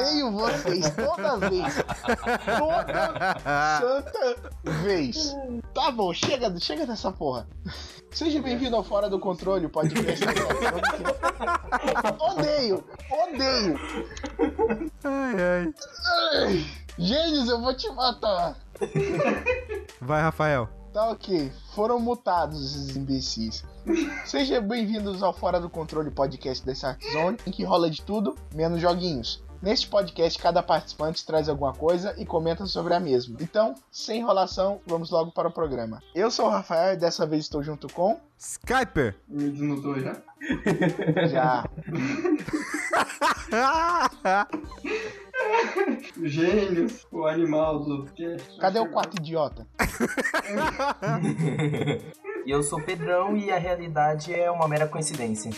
Odeio vocês toda vez. Toda santa vez. Tá bom, chega, chega dessa porra. Seja bem-vindo ao Fora do Controle, podcast. odeio, odeio. Ai, ai. Ai, Gênios, eu vou te matar. Vai, Rafael. Tá ok, foram mutados esses imbecis. Sejam bem-vindos ao Fora do Controle podcast da Zone, em que rola de tudo, menos joguinhos. Neste podcast, cada participante traz alguma coisa e comenta sobre a mesma. Então, sem enrolação, vamos logo para o programa. Eu sou o Rafael e dessa vez estou junto com. Skyper! Me desmutou já? Já. Gênios, o animal do. Cadê o quarto idiota? E eu sou Pedrão e a realidade é uma mera coincidência.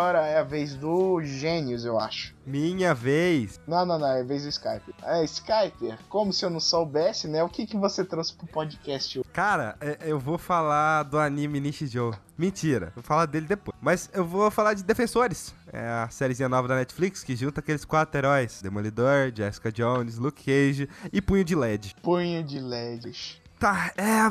Agora é a vez do Gênios, eu acho. Minha vez. Não, não, não, é a vez do Skype. É, Skype, como se eu não soubesse, né? O que, que você trouxe pro podcast hoje? Cara, é- eu vou falar do anime Nishijou. Mentira, vou falar dele depois. Mas eu vou falar de Defensores. É a sériezinha nova da Netflix que junta aqueles quatro heróis: Demolidor, Jessica Jones, Luke Cage e Punho de LED. Punho de LEDs. Tá, é.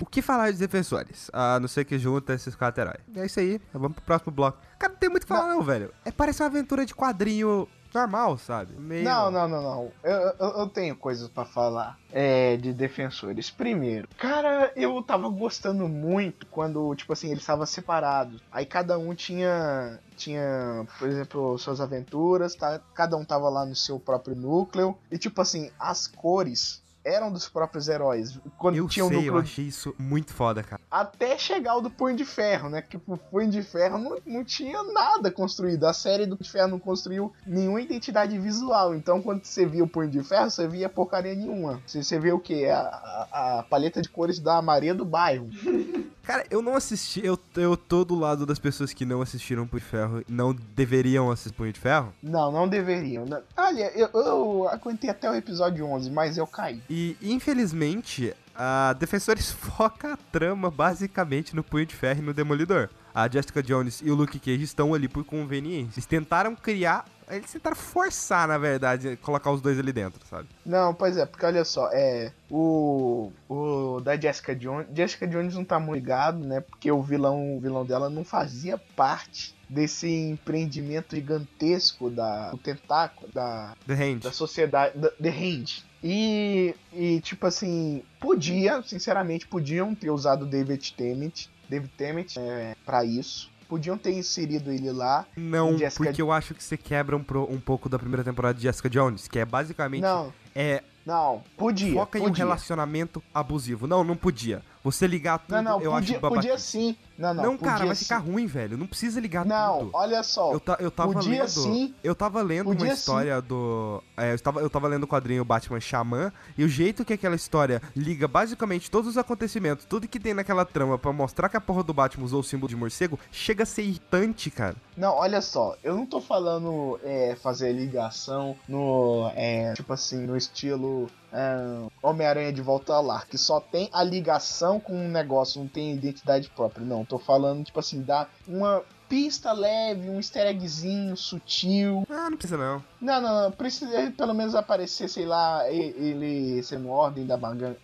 O que falar de defensores? A não ser que junta esses quatro heróis. É isso aí, vamos pro próximo bloco. Cara, não tem muito o que falar, não, velho. É parece uma aventura de quadrinho normal, sabe? Meio... Não, não, não, não. Eu, eu, eu tenho coisas pra falar é, de defensores. Primeiro, cara, eu tava gostando muito quando, tipo assim, eles estavam separados. Aí cada um tinha, tinha, por exemplo, suas aventuras, tá? cada um tava lá no seu próprio núcleo. E, tipo assim, as cores eram dos próprios heróis. Quando Eu tinha um sei, eu núcleo achei isso muito foda, cara. até chegar o do Punho de Ferro, né? Que o Punho de Ferro não, não tinha nada construído. A série do Punho de Ferro não construiu nenhuma identidade visual. Então, quando você via o Punho de Ferro, você via porcaria nenhuma. Você, você vê o quê? A, a, a paleta de cores da Maria do Bairro. Cara, eu não assisti, eu, eu tô do lado das pessoas que não assistiram Punho de Ferro, não deveriam assistir Punho de Ferro. Não, não deveriam. Não- Olha, eu, eu aguentei até o episódio 11, mas eu caí. E, infelizmente, a Defensores foca a trama basicamente no Punho de Ferro e no Demolidor. A Jessica Jones e o Luke Cage estão ali por conveniência. Eles tentaram criar, eles tentaram forçar, na verdade, colocar os dois ali dentro, sabe? Não, pois é, porque olha só, é. O. O da Jessica Jones. Jessica Jones não tá muito ligado, né? Porque o vilão, o vilão dela não fazia parte desse empreendimento gigantesco da. O tentáculo, da. Da sociedade. Da, The Hand. E. E tipo assim. Podia, sinceramente, podiam ter usado o David Tennant. David Tennant é, pra isso. Podiam ter inserido ele lá. Não, Jessica- porque eu acho que você quebra um, pro- um pouco da primeira temporada de Jessica Jones, que é basicamente Não, é não, podia. foca em um podia. relacionamento abusivo. Não, não podia. Você ligar tudo, Não, não, eu podia, acho babaca. podia sim. Não, não, Não, cara, vai sim. ficar ruim, velho. Não precisa ligar Não, tudo. olha só. Eu, ta- eu tava podia lendo. sim. Eu tava lendo uma história do. é, eu, estava, eu tava lendo o quadrinho Batman Xamã. E o jeito que aquela história liga basicamente todos os acontecimentos, tudo que tem naquela trama pra mostrar que a porra do Batman usou o símbolo de morcego, chega a ser irritante, cara. Não, olha só, eu não tô falando é, fazer ligação no. é, tipo assim, no estilo é, Homem-Aranha de volta ao lar, que só tem a ligação com um negócio, não tem identidade própria. Não, tô falando, tipo assim, dar uma pista leve, um easter eggzinho sutil. Ah, não precisa não. Não, não, não. Precisa pelo menos aparecer, sei lá, ele sendo ordem da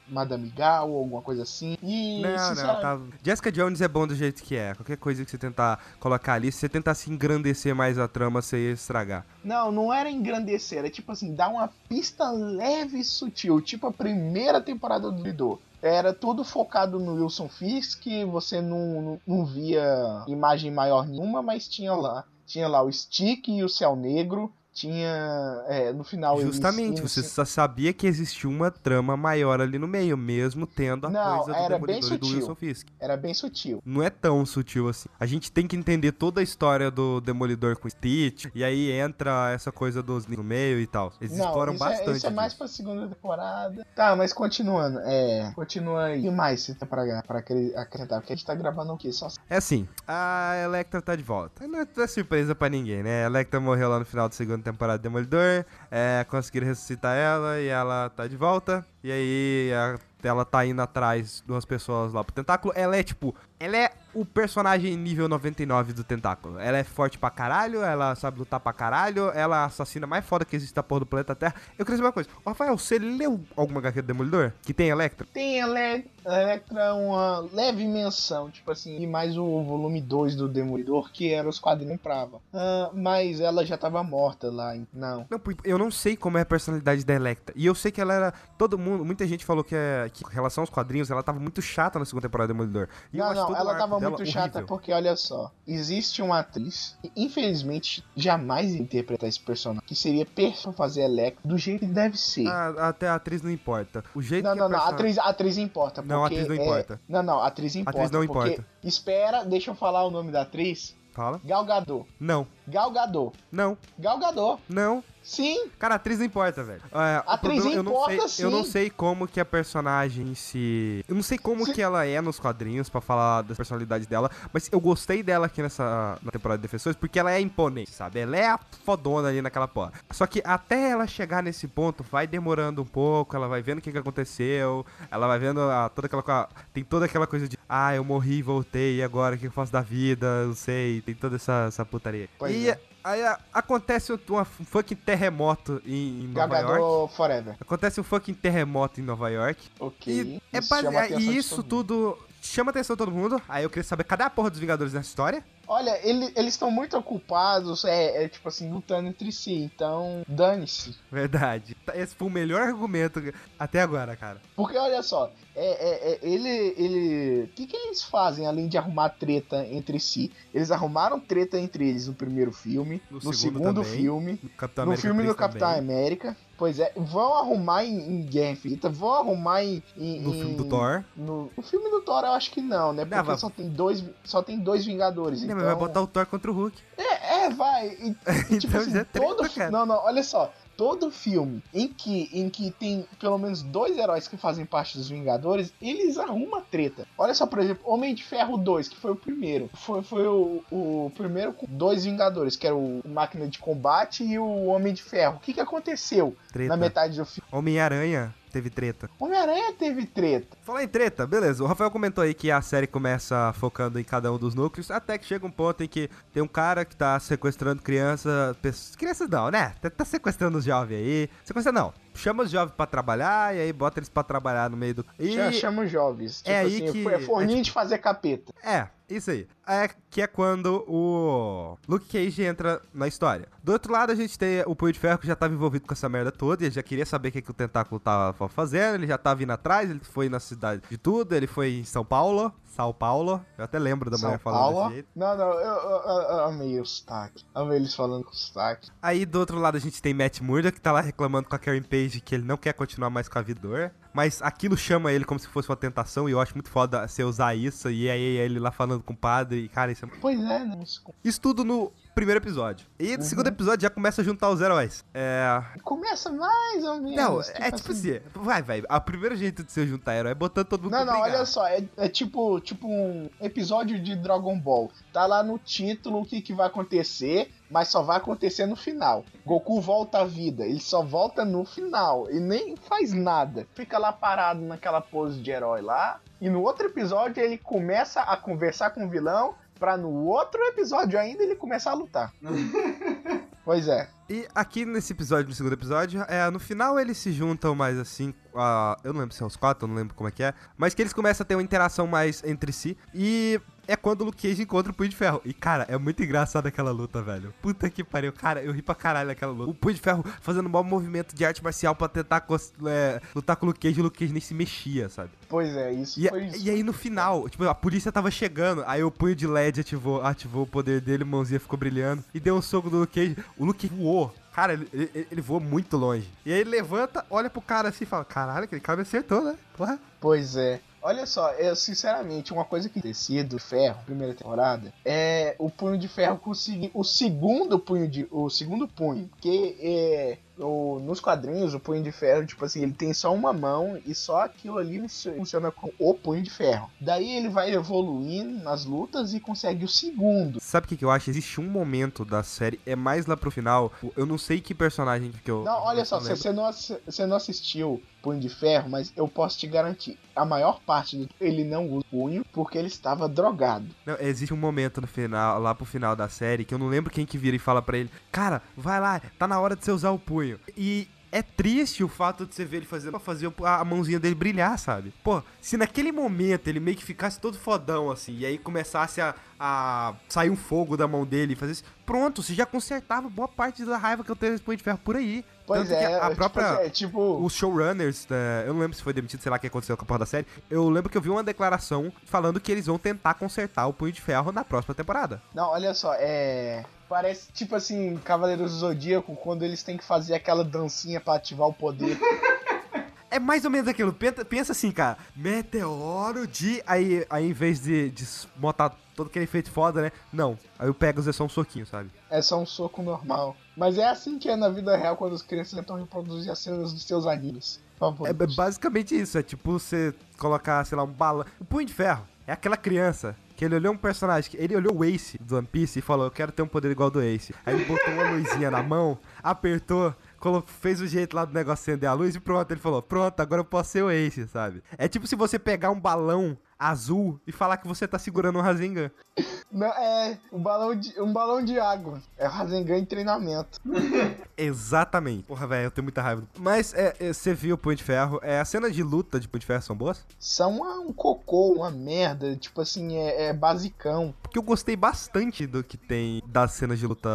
Madame Gal ou alguma coisa assim. E, Não, não, tá. Jessica Jones é bom do jeito que é. Qualquer coisa que você tentar colocar ali, se você tentar se engrandecer mais a trama, você ia estragar. Não, não era engrandecer, era tipo assim, dar uma pista leve e sutil, tipo a primeira temporada do Lidor. Era tudo focado no Wilson Fisk, você não, não, não via imagem maior nenhuma, mas tinha lá. Tinha lá o Stick e o Céu Negro, tinha. é, no final Justamente, você só sabia que existia uma trama maior ali no meio, mesmo tendo a Não, coisa do Demolidor e do. Wilson Fisk. Era bem sutil. Não é tão sutil assim. A gente tem que entender toda a história do Demolidor com Stitch, e aí entra essa coisa dos no meio e tal. Eles não, exploram isso, é, bastante. isso é mais pra segunda temporada. Tá, mas continuando. É. Continua aí. O que mais você tem pra, pra acre- acrescentar? Porque a gente tá gravando o quê? Só É assim, a Electra tá de volta. Não é, não é surpresa pra ninguém, né? A Electra morreu lá no final da segunda temporada do Demolidor, é, conseguiram ressuscitar ela e ela tá de volta. E aí a- ela tá indo atrás de umas pessoas lá pro tentáculo. Ela é tipo, ela é o personagem nível 99 do tentáculo. Ela é forte pra caralho, ela sabe lutar pra caralho, ela é a assassina mais foda que existe da porra do planeta Terra. Eu queria saber uma coisa, Ô, Rafael, você leu alguma HQ do Demolidor que tem Electra? Tem Ele- Electra uma leve menção, tipo assim, e mais o volume 2 do Demolidor, que era os quadrinhos prava. Ah, mas ela já tava morta lá, não. Não, eu não sei como é a personalidade da Electra. E eu sei que ela era. Todo mundo, muita gente falou que, é, que em relação aos quadrinhos, ela tava muito chata na segunda temporada do Demolidor. E eu não, acho não, todo ela tava muito chata horrível. porque, olha só, existe uma atriz que, infelizmente, jamais ia interpretar esse personagem, que seria perfeito pra fazer Electra do jeito que deve ser. Ah, até a atriz não importa. O jeito Não, que não, a não, a person- atriz, atriz importa. Porque Não, a atriz não é- importa. Não, não, atriz importa. atriz não importa. Espera, deixa eu falar o nome da atriz. Fala. Gal Gadot. Não, Gal Gadot. não, Gal Gadot. não. Sim, Cara, a atriz não importa, velho. É, Atriz problema- eu não importa, sei, Eu não sim. sei como que a personagem se. Eu não sei como Sim. que ela é nos quadrinhos pra falar da personalidade dela, mas eu gostei dela aqui nessa na temporada de Defensores porque ela é imponente, sabe? Ela é a fodona ali naquela porra. Só que até ela chegar nesse ponto vai demorando um pouco, ela vai vendo o que, que aconteceu, ela vai vendo a- toda aquela tem toda aquela coisa de, ah, eu morri voltei, e agora o que eu faço da vida? Eu não sei, tem toda essa, essa putaria. Pois é. Aí a- acontece um fucking terremoto em, em Nova York. Gadot Forever. Acontece um fucking terremoto em Nova York. Ok. E, é Isso atenção e isso tudo chama atenção de todo mundo. Aí eu queria saber cadê a porra dos Vingadores nessa história? Olha, ele- eles estão muito ocupados, é, é, tipo assim, lutando entre si, então dane-se. Verdade. Esse foi o melhor argumento até agora, cara. Porque olha só, é, é- é- ele. ele. O que, que eles fazem além de arrumar treta entre si? Eles arrumaram treta entre eles no primeiro filme, No no, segundo segundo, filme, No, no filme 3 do Capitão América. Pois é, vão arrumar em, em Guerra Infinita, vão arrumar em. em- No filme do Thor. No, filme do Thor eu acho que não, né? Porque vai- só, tem dois, só tem dois Vingadores. Né, então... mas vai botar o Thor contra o Hulk. É, é, vai. E, e, tipo Então assim, é treta, todo cara. Não, não, olha só. Todo filme em que, em que tem pelo menos dois heróis que fazem parte dos Vingadores, eles arrumam treta. Olha só, por exemplo, Homem de Ferro 2, que foi o primeiro. Foi, foi o, o primeiro com dois Vingadores, que era o Máquina de Combate e o Homem de Ferro. O que, que aconteceu Treta. na metade do filme? Homem-Aranha teve treta. Homem-Aranha teve treta. Falar em treta, beleza. O Rafael comentou aí que a série começa focando em cada um dos núcleos, até que chega um ponto em que tem um cara que tá sequestrando criança. pessoas- Crianças não, né? Tá, tá sequestrando os jovens aí. Sequestra não. Chama os jovens pra trabalhar e aí bota eles pra trabalhar no meio do. E... Já chama os jovens. Tipo É aí assim, que- foi- é forninho de fazer capeta. É, isso aí. É que é quando o Luke Cage entra na história. Do outro lado, a gente tem o Punho de Ferro que já tava envolvido com essa merda toda. E ele já queria saber o que, que o Tentáculo tava fazendo. Ele já tava indo atrás, ele foi na cidade de tudo. Ele foi em São Paulo. São Paulo. Eu até lembro da São mulher falando Paulo. desse jeito. Não, não, eu, eu- eu- eu amei o sotaque. Amei eles falando com o sotaque. Aí do outro lado a gente tem Matt Murdock que tá lá reclamando com a Karen Page que ele não quer continuar mais com a Vidor. Mas aquilo chama ele como se fosse uma tentação e eu acho muito foda você usar isso. E aí ele lá falando com o padre. E cara, isso é Pois é, né? Isso Isso tudo no primeiro episódio. E no segundo episódio já começa a juntar os heróis. É. Começa mais ou menos. Não, tipo é tipo assim. Vai, vai. O primeiro jeito de você juntar herói é botando todo mundo Não, não, brigar. olha só, é, é tipo, tipo um episódio de Dragon Ball. Tá lá no título o que, que vai acontecer, mas só vai acontecer no final. Goku volta à vida, ele só volta no final e nem faz nada. Fica lá parado naquela pose de herói lá. E no outro episódio ele começa a conversar com o vilão, pra no outro episódio ainda ele começar a lutar. pois é. E aqui nesse episódio, no segundo episódio, é, no final eles se juntam mais assim. a- eu não lembro se é os quatro, eu não lembro como é que é. Mas que eles começam a ter uma interação mais entre si. E é quando o Luke Cage encontra o Punho de Ferro. E, cara, é muito engraçado aquela luta, velho. Puta que pariu. Cara, eu ri pra caralho naquela luta. O Punho de Ferro fazendo um mau movimento de arte marcial pra tentar é, lutar com o Luke Cage e o Luke Cage nem se mexia, sabe? Pois é, isso E, foi isso. e aí no final, tipo, a polícia tava chegando, aí o punho de LED ativou, ativou o poder dele, mãozinha ficou brilhando, e deu um soco do Luke Cage. O Luke voou, Cara, ele, ele, ele voa muito longe. E aí ele levanta, olha pro cara assim e fala: Caralho, aquele cara me acertou, né? Porra. Pois é. Olha só, eu sinceramente, uma coisa que tem sido ferro, primeira temporada, é o punho de ferro conseguir o segundo punho de. O segundo punho. Porque é, o, nos quadrinhos, o punho de ferro, tipo assim, ele tem só uma mão e só aquilo ali funciona com o punho de ferro. Daí ele vai evoluindo nas lutas e consegue o segundo. Sabe o que, que eu acho? Existe um momento da série, é mais lá pro final. Eu não sei que personagem que eu. Não, olha só, você não, não assistiu Punho de Ferro, mas eu posso te garantir, a maior parte do ele não usa punho porque ele estava drogado. Não, existe um momento no final, lá pro final da série, que eu não lembro quem que vira e fala pra ele: Cara, vai lá, tá na hora de você usar o punho. E. É triste o fato de você ver ele fazendo pra fazer a a mãozinha dele brilhar, sabe? Pô, se naquele momento ele meio que ficasse todo fodão assim, e aí começasse a, a sair um fogo da mão dele e fazer isso, pronto, você já consertava boa parte da raiva que eu tenho punho de ferro por aí. Pois Tanto é, a tipo própria assim, é tipo. os showrunners, né, eu não lembro se foi demitido, sei lá o que aconteceu com a porra da série. Eu lembro que eu vi uma declaração falando que eles vão tentar consertar o Punho de Ferro na próxima temporada. Não, olha só, é. Parece tipo assim, Cavaleiros do Zodíaco, quando eles têm que fazer aquela dancinha pra ativar o poder. É mais ou menos aquilo. Pensa, pensa assim, cara. Meteoro de. Aí, aí em vez de, de botar todo aquele efeito foda, né? Não. Aí o Pegasus é só um soquinho, sabe? é só um soco normal. Mas é assim que é na vida real quando as crianças tentam reproduzir as cenas dos seus animes. É b- basicamente isso. É tipo você colocar, sei lá, um balão. O Punho de Ferro é aquela criança. Que ele olhou um personagem, que ele olhou o Ace do One Piece e falou: Eu quero ter um poder igual ao do Ace. Aí ele botou uma luzinha na mão, apertou, colocou, fez o jeito lá do negócio acender a luz e pronto. Ele falou: Pronto, agora eu posso ser o Ace, sabe? É tipo se você pegar um balão azul e falar que você tá segurando um Rasengan. Não, é um balão, de, um balão de água. É o Rasengan em treinamento. Exatamente. Porra, velho, eu tenho muita raiva. Mas é, é, você viu o Punho de Ferro? É, as cenas de luta de Punho de Ferro são boas? São uma- um cocô, uma merda. Tipo assim, é, é basicão. Porque eu gostei bastante do que tem das cenas de luta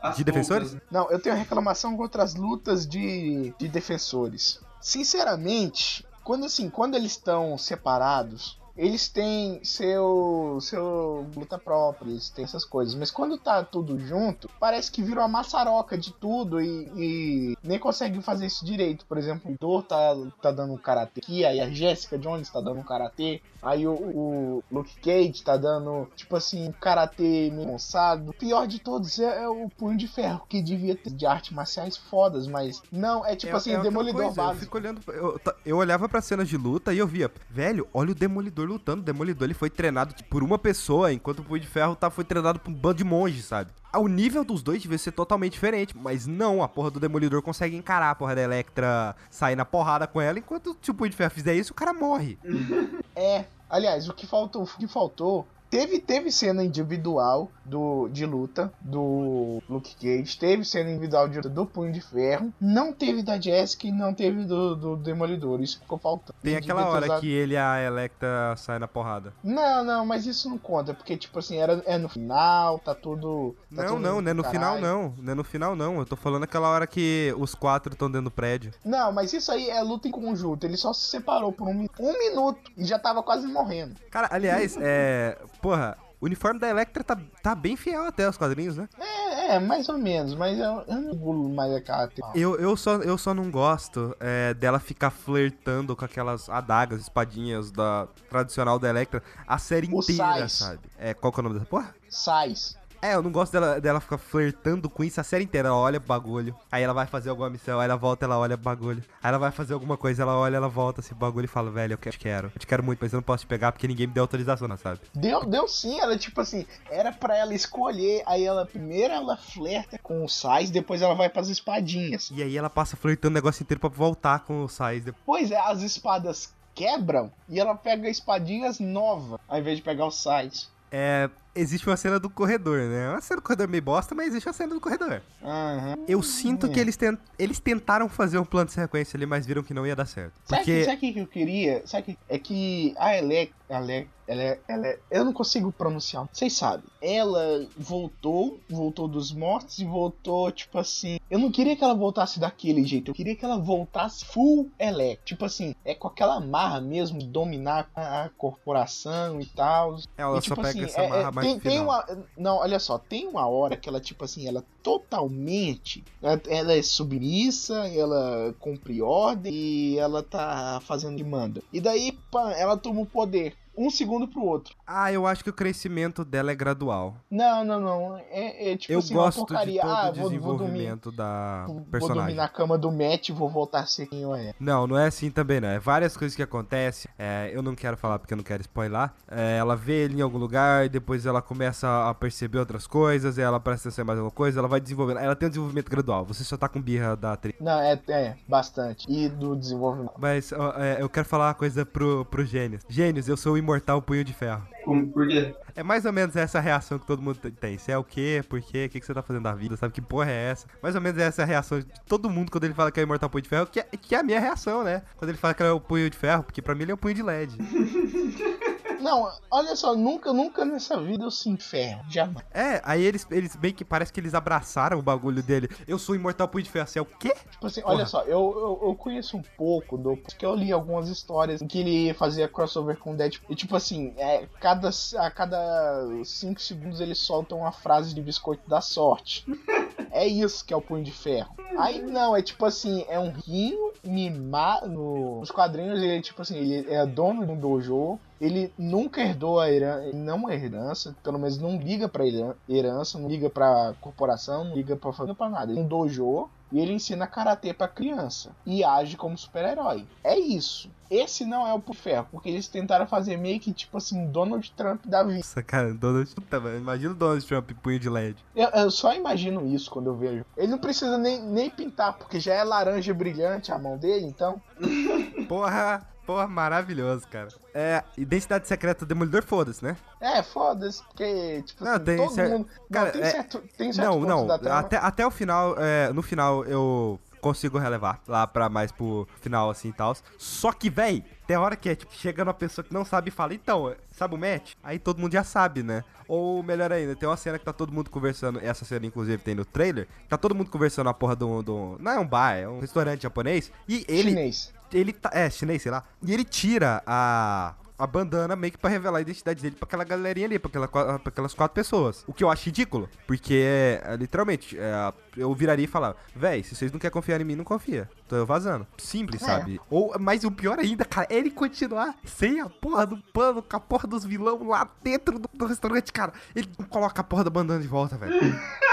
As de defensores. poucas, Não, eu tenho reclamação contra as lutas de, de defensores. Sinceramente, quando assim, quando eles estão separados, eles têm seu seu luta própria, eles têm essas coisas. Mas quando tá tudo junto, parece que virou uma maçaroca de tudo e, e nem conseguem fazer isso direito. Por exemplo, o Dor tá, tá dando um karatê aqui, aí a Jessica Jones tá dando um karatê, aí o, o Luke Cage tá dando, tipo assim, um karatê meio avançado. O pior de todos é, é o Punho de Ferro, que devia ter de artes marciais fodas, mas não, é tipo É- assim, é Demolidor coisa, Eu básico. olhando. Eu, ta- eu olhava pra cenas de luta e eu via, velho, olha o Demolidor lutando. O Demolidor ele foi treinado por uma pessoa, enquanto o Punho de Ferro tá, foi treinado por um bando de monges, sabe? Ah, O nível dos dois devia ser totalmente diferente, mas não, a porra do Demolidor consegue encarar a porra da Electra, sair na porrada com ela, enquanto se o Punho de Ferro fizer isso, o cara morre. É, aliás, o que faltou, o que faltou, teve teve cena individual do de luta do Luke Cage, teve cena individual de luta do Punho de Ferro, não teve da Jessica e não teve do, do Demolidor, isso ficou faltando. Tem aquela hora usado- que ele e a Electra saem na porrada. Não, não, mas isso não conta, porque tipo assim, era, é no final, tá tudo tá Não, tudo não, não é no final caralho. não. Não é no final não. Eu tô falando aquela hora que os quatro estão dentro do prédio. Não, mas isso aí é luta em conjunto, ele só se separou por um, um minuto e já tava quase morrendo. Cara, aliás, é. Porra, o uniforme da Electra tá, tá bem fiel até aos quadrinhos, né? É, é, mais ou menos, mas eu, eu não gulo mais a cara. Eu, eu, só, eu só não gosto é, dela ficar flertando com aquelas adagas, espadinhas da tradicional da Electra a série O inteira, Sais. sabe? É, qual que é o nome dessa porra? Sais. É, eu não gosto dela, dela ficar flertando com isso a série inteira. Ela olha pro bagulho. Aí ela vai fazer alguma missão, aí ela volta, ela olha pro bagulho. Aí ela vai fazer alguma coisa, ela olha, ela volta esse bagulho e fala, velho, eu que- quero. Eu te quero muito, mas eu não posso te pegar porque ninguém me deu autorização, não, sabe? Deu, deu sim, ela tipo assim, era pra ela escolher, aí ela primeiro ela flerta com o Sais, depois ela vai pras espadinhas. E aí ela passa flertando o negócio inteiro pra voltar com o Sais. depois. Pois é, as espadas quebram e ela pega espadinhas novas, ao invés de pegar o Sais. É. Existe uma cena do corredor, né? Uma cena do corredor meio bosta, mas existe uma cena do corredor. Aham. Eu sinto que eles, tent... eles tentaram fazer um plano de sequência ali, mas viram que não ia dar certo. Sabe o Porque. que, sabe o que que eu queria? Sabe o que é que a Elec, Elec, ela, é- ela, é- eu não consigo pronunciar. Vocês sabem. Ela voltou, voltou dos mortos e voltou tipo assim. Eu não queria que ela voltasse daquele jeito. Eu queria que ela voltasse full Elec. Tipo assim, é com aquela marra mesmo dominar a, a corporação e tal. Ela E, só tipo pega assim, essa é- marra é- mais parte tem, tem uma. Não, olha só, tem uma hora que ela, tipo assim, ela totalmente. Ela, ela é submissa, ela cumpre ordem e ela tá fazendo o que manda. E daí, pá, ela toma o poder. Um segundo pro outro. Ah, eu acho que o crescimento dela é gradual. Não, não, não. É, é tipo eu assim, uma gosto de porcaria. todo ah, o vou, vou dormir. desenvolvimento da Vou dormir personagem. na cama do Matt e vou voltar a ser quem eu é. Não, não é assim também, não. É várias coisas que acontecem. É, eu não quero falar porque eu não quero spoiler. É, ela vê ele em algum lugar, e depois ela começa a perceber outras coisas, ela presta atenção em mais alguma coisa, ela vai desenvolvendo. Ela tem um desenvolvimento gradual. Você só tá com birra da atriz. Não, é, é, bastante. E do desenvolvimento. Mas ó, é, eu quero falar uma coisa pro, pro Gênios. Gênios, eu sou o imortal punho de ferro. Como, por quê? É mais ou menos essa reação que todo mundo tem. Você é o quê? Por quê? O que, que você tá fazendo da vida? Sabe que porra é essa? Mais ou menos essa reação de todo mundo quando ele fala que é o imortal punho de ferro, que é, que é a minha reação, né? Quando ele fala que é o punho de ferro, porque pra mim ele é o punho de LED. Não, olha só, nunca, nunca nessa vida eu sinto ferro. Jamais. É, aí eles, eles bem que parece que eles abraçaram o bagulho dele. Eu sou imortal punho de ferro. Você é o quê? Tipo assim, Porra. olha só, eu, eu, eu conheço um pouco do. Porque eu li algumas histórias em que ele fazia crossover com o Deadpool. E tipo assim, é, cada, a cada 5 segundos ele solta uma frase de biscoito da sorte. É isso que é o punho de ferro. Aí não, é tipo assim, é um rinho mimado. No, nos quadrinhos ele, tipo assim, ele é dono de um dojo. Ele nunca herdou a herança, não a herança, pelo menos não liga pra heran- herança, não liga pra corporação, não liga pra fazer pra nada. Ele é um dojo e ele ensina karatê pra criança e age como super-herói. É isso. Esse não é o Punho de Ferro, porque eles tentaram fazer meio que tipo assim, Donald Trump da vida. Nossa, cara, Donald Puta, mano, Imagina o Donald Trump punho de LED. Eu, eu só imagino isso quando eu vejo. Ele não precisa nem, nem pintar, porque já é laranja brilhante a mão dele, então. Porra, porra, maravilhoso, cara. É, identidade secreta do Demolidor, foda-se, né? É, foda-se, porque, tipo Não, assim, tem todo cer- mundo. Cara, não, tem é- certo, tem certo Não, não. Até, até o final, é, no final eu consigo relevar. Lá pra mais pro final, assim e tal. Só que, véi, tem hora que é, tipo, chega uma pessoa que não sabe e fala, então, sabe o match? Aí todo mundo já sabe, né? Ou melhor ainda, tem uma cena que tá todo mundo conversando. Essa cena, inclusive, tem no trailer. Tá todo mundo conversando na porra do. do não é um bar, é um restaurante japonês. E ele. Chinês. Ele tá. É, chinês, sei lá. E ele tira a. A bandana meio que pra revelar a identidade dele pra aquela galerinha ali, pra, aquela, pra aquelas quatro pessoas. O que eu acho ridículo. Porque, é, literalmente, é, eu viraria e falar: Véi, se vocês não querem confiar em mim, não confia. Tô eu vazando. Simples, É. sabe? Ou, mas o pior ainda, cara, é ele continuar sem a porra do pano, com a porra dos vilão lá dentro do, do restaurante, cara. Ele não coloca a porra da bandana de volta, velho.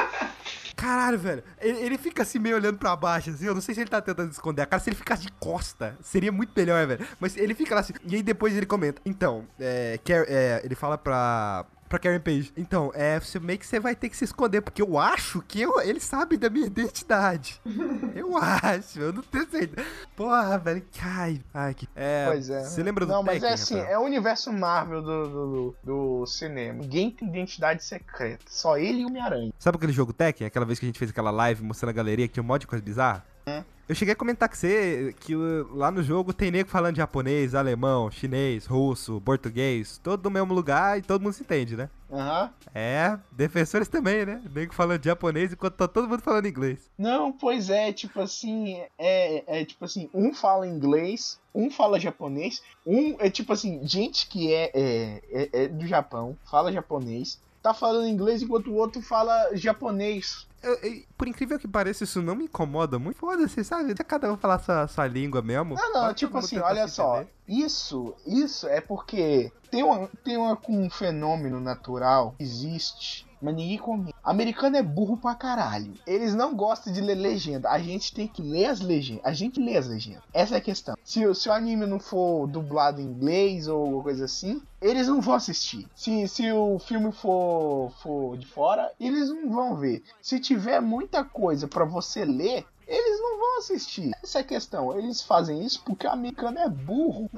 Caralho, velho. Ele, ele fica assim meio olhando pra baixo, assim. Eu não sei se ele tá tentando esconder a cara. Se ele ficasse de costa, seria muito melhor, velho. Mas ele fica lá assim. E aí depois ele comenta. Então, é. É, ele fala pra. Pra Karen Page. Então, é. Você meio que você vai ter que se esconder. Porque eu acho que eu, ele sabe da minha identidade. eu acho. Eu não tenho certeza. Porra, velho. Ai, ai, que. É. Pois é. Você lembra do Não, mas Tekken, é assim, Rafael? é o universo Marvel do, do, do, do cinema. Ninguém tem identidade secreta. Só ele e o Homem-Aranha. Sabe aquele jogo Tekken? Aquela vez que a gente fez aquela live mostrando a galeria que tinha um monte de coisa bizarra? É. Eu cheguei a comentar com você que uh, lá no jogo tem nego falando japonês, alemão, chinês, russo, português, todo no mesmo lugar e todo mundo se entende, né? Aham. É, defensores também, né? Nego falando japonês enquanto tá todo mundo falando inglês. Não, pois é, tipo assim, é, é tipo assim, um fala inglês, um fala japonês, um é tipo assim, gente que é, é, é, é do Japão, fala japonês, tá falando inglês enquanto o outro fala japonês. Eu- eu- por incrível que pareça, isso não me incomoda muito. Foda-se, sabe? Deixa cada um falar sua, sua língua mesmo. Não, não, Vai tipo assim, olha só, isso, isso é porque tem, uma, tem uma, um fenômeno natural, que existe, mas ninguém comenta. Americano é burro pra caralho. Eles não gostam de ler legenda. A gente tem que ler as legendas. A gente lê as legendas. Essa é a questão. Se, o- se o anime não for dublado em inglês ou alguma coisa assim, eles não vão assistir. Se, se o filme for, for de fora, eles não vão ver. Se tiver muita coisa pra você ler, eles não vão assistir. Essa é a questão. Eles fazem isso porque o americano é burro.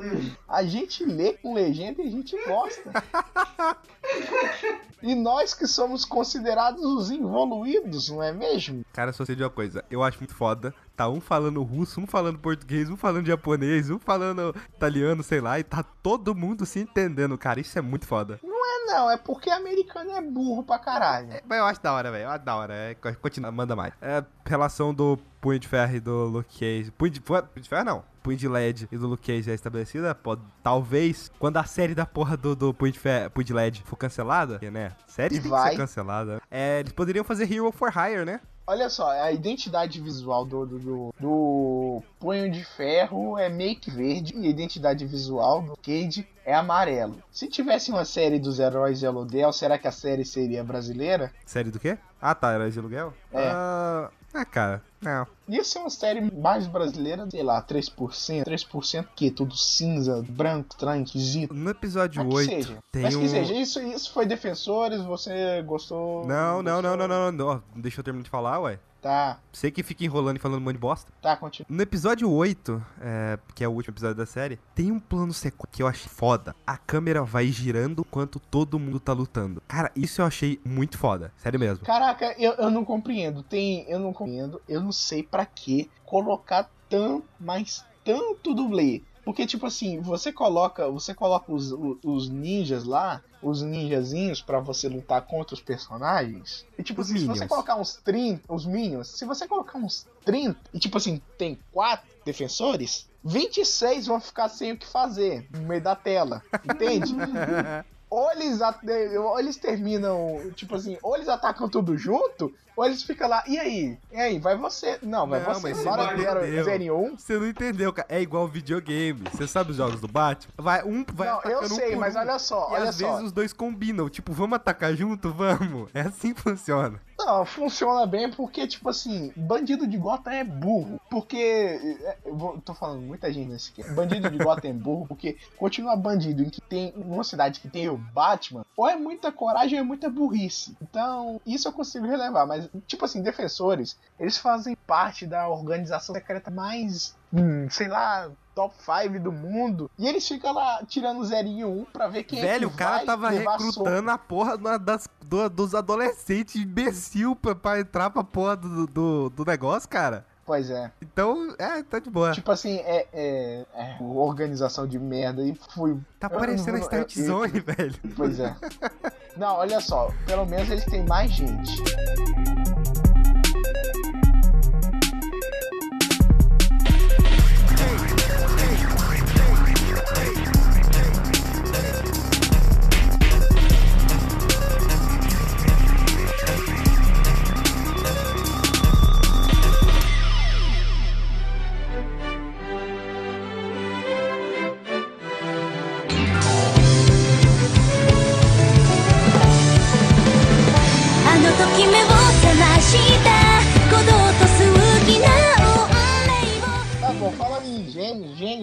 A gente lê com legenda e a gente gosta. e nós que somos considerados os evoluídos, não é mesmo? Cara, só sei de uma coisa. Eu acho muito foda. Tá um falando russo, um falando português, um falando japonês, um falando italiano, sei lá, e tá todo mundo se entendendo, cara. Isso é muito foda. Não é não, é porque americano é burro pra caralho. Mas eu acho da hora, velho. Eu acho da hora. É, co- continua, manda mais. É, relação do Punho de Ferro e do Luke Cage. Punho de, punho de Ferro não. Punho de LED e do Luke Cage é estabelecida. Pode, talvez, quando a série da porra do, do Punho, de Ferro, Punho de LED for cancelada, né? Série tem que vai. ser cancelada. É, eles poderiam fazer Hero for Hire, né? Olha só, a identidade visual do, do, do, do Punho de Ferro é meio que verde e a identidade visual do Cage é amarelo. Se tivesse uma série dos heróis de aluguel, será que a série seria brasileira? Série do quê? Ah, tá. Era de aluguel? É. Ah, ah, cara. Não. Ia ser uma série mais brasileira, sei lá, 3%. 3% que tudo cinza, branco, estranho, esquisito. No episódio Mas que 8 seja. tem Mas que um... seja, isso, isso foi Defensores, você gostou? Não, não, não, gostou? não, não, não, não. Deixa eu terminar de falar, ué. Tá, Você que fica enrolando e falando um monte de bosta. tá, continua. No episódio 8, é, que é o último episódio da série, tem um plano sequência que eu achei foda. A câmera vai girando enquanto todo mundo tá lutando. Cara, isso eu achei muito foda. Sério mesmo. Caraca, eu, eu não compreendo. Tem, eu não compreendo. Eu não sei pra que colocar tão, mas tanto dublê. Porque tipo assim, você coloca, você coloca os, os ninjas lá, os ninjazinhos pra você lutar contra os personagens. E tipo Os assim, se você minions. colocar uns 30, os minions, se você colocar uns 30 e tipo assim, tem quatro defensores, 26 vão ficar sem o que fazer no meio da tela, entende? ou eles, ou eles terminam, tipo assim, ou eles atacam tudo junto, ou eles ficam lá, e aí? E aí, vai você? Não, vai Não, você. mas Bora você zero, zero um. Você não entendeu, cara. É igual videogame. Você sabe os jogos do Batman? Vai, um vai Não, eu um sei, por mas um. olha só, E olha às só. vezes os dois combinam. Tipo, vamos atacar junto? Vamos. É assim que funciona. Não, funciona bem porque, tipo assim, bandido de Gotham é burro. Porque. é, Eu tô falando muita gente nesse aqui. Bandido de Gotham é burro porque continuar bandido em que tem uma cidade que tem o Batman, ou é muita coragem ou é muita burrice. Então, isso eu consigo relevar. Mas, tipo assim, defensores, eles fazem parte da organização secreta mais. hum, sei lá. Top 5 do mundo. E eles ficam lá tirando zerinho um pra ver quem é Velho, que o cara tava recrutando a porra da- das, do- dos adolescentes imbecil pra, pra entrar pra porra do, do, do negócio, cara. Pois é. Então, é, tá de boa. Tipo assim, é, é, é organização de merda e fui. Tá eu- parecendo a eu- Start eu- Zone, velho. Pois é. Não, olha só, pelo menos eles têm mais gente.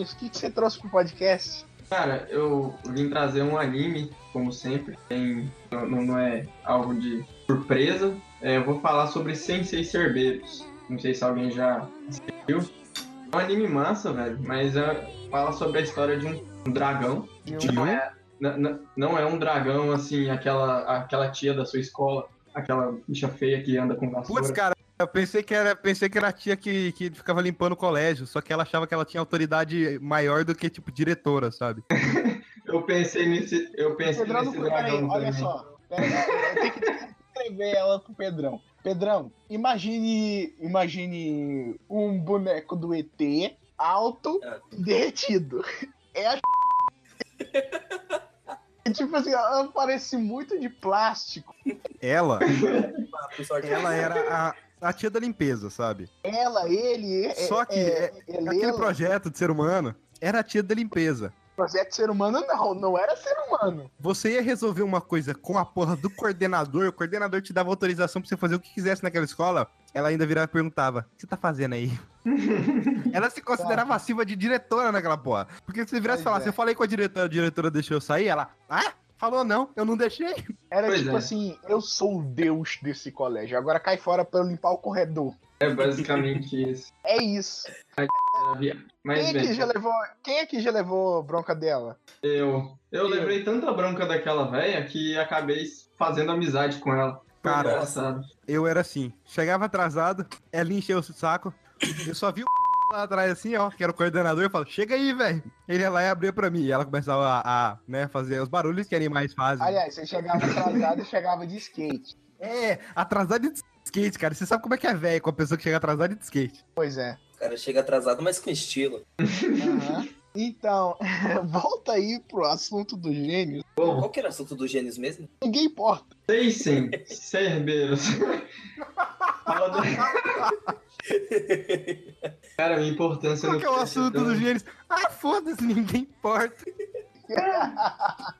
Gênios, o que, que você trouxe pro podcast? Cara, eu vim trazer um anime, como sempre. Tem, não, não é algo de surpresa. É, eu vou falar sobre Sensei Cerbeiros. Não sei se alguém já assistiu. É um anime massa, velho, mas é, fala sobre a história de um, um dragão. De Não é, n- n- não é um dragão assim, aquela, aquela tia da sua escola, aquela bicha feia que anda com vassoura. Putz, cara, eu pensei que era, pensei que era a tia que, que ficava limpando o colégio, só que ela achava que ela tinha autoridade maior do que, tipo, diretora, sabe? Eu pensei nesse, eu pensei Pedrão, nesse dragão olha também. só. Eu tenho que descrever ela pro Pedrão. Pedrão, imagine, imagine um boneco do ET alto e derretido. É a E, Tipo assim, ela parece muito de plástico. Ela, ela era a, a tia da limpeza, sabe? Ela, ele, é, Só que é, é- ele, Aquele ela- projeto de ser humano era a tia da limpeza. projeto ser humano não, não era ser humano. Você ia resolver uma coisa com a porra do coordenador, o coordenador te dava autorização pra você fazer o que quisesse naquela escola, ela ainda virava e perguntava: O que você tá fazendo aí? ela se considerava acima de diretora naquela porra. Porque se você virasse e falasse, é. eu falei com a diretora, a diretora deixou eu sair, ela, ah? Falou não, eu não deixei. Era Pois tipo é. assim, eu sou o deus desse colégio, agora cai fora pra eu limpar o corredor. É basicamente isso. É isso. Mas Quem bem, aqui já levou, quem aqui já levou bronca dela? eu, eu Eu. levei tanta bronca daquela velha que acabei fazendo amizade com ela. Foi Cara. engraçado. Eu era assim, chegava atrasado, ela encheu o saco, eu só vi o lá atrás assim, ó, que era o coordenador, eu falo, chega aí, velho. Ele ia lá e abria pra mim. E ela começava a, a, né, fazer os barulhos que animais fazem. Aliás, você chegava atrasado e chegava de skate. É, atrasado de skate, cara. Você sabe como é que é velho com a pessoa que chega atrasada de skate. Pois é. O cara chega atrasado, mas com estilo. Aham. Então, volta aí pro assunto dos gênios. Bom, Qual que era o assunto dos gênios mesmo? Ninguém importa. Seisen, Cerbeiros. Fala da- Cara, a importância Qual no que é o assunto dos gênios? Ah, foda-se, ninguém importa.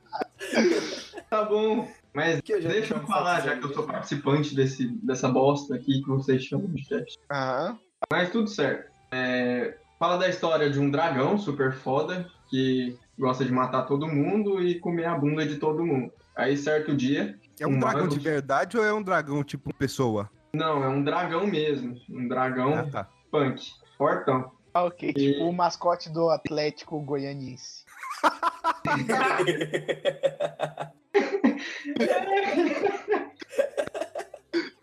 Tá bom, mas Que eu já deixa eu falar, já que eu sou participante desse, dessa bosta aqui que vocês chamam de cast. Aham. Mas tudo certo. É, fala da história de um dragão super foda que gosta de matar todo mundo e comer a bunda de todo mundo. Aí, certo dia. É um Um dragão mago. de verdade ou é um dragão tipo pessoa? Não, é um dragão mesmo. Um dragão Ah, tá. punk. Fortão. Ah, ok. E- Tipo o mascote do Atlético Goianiense.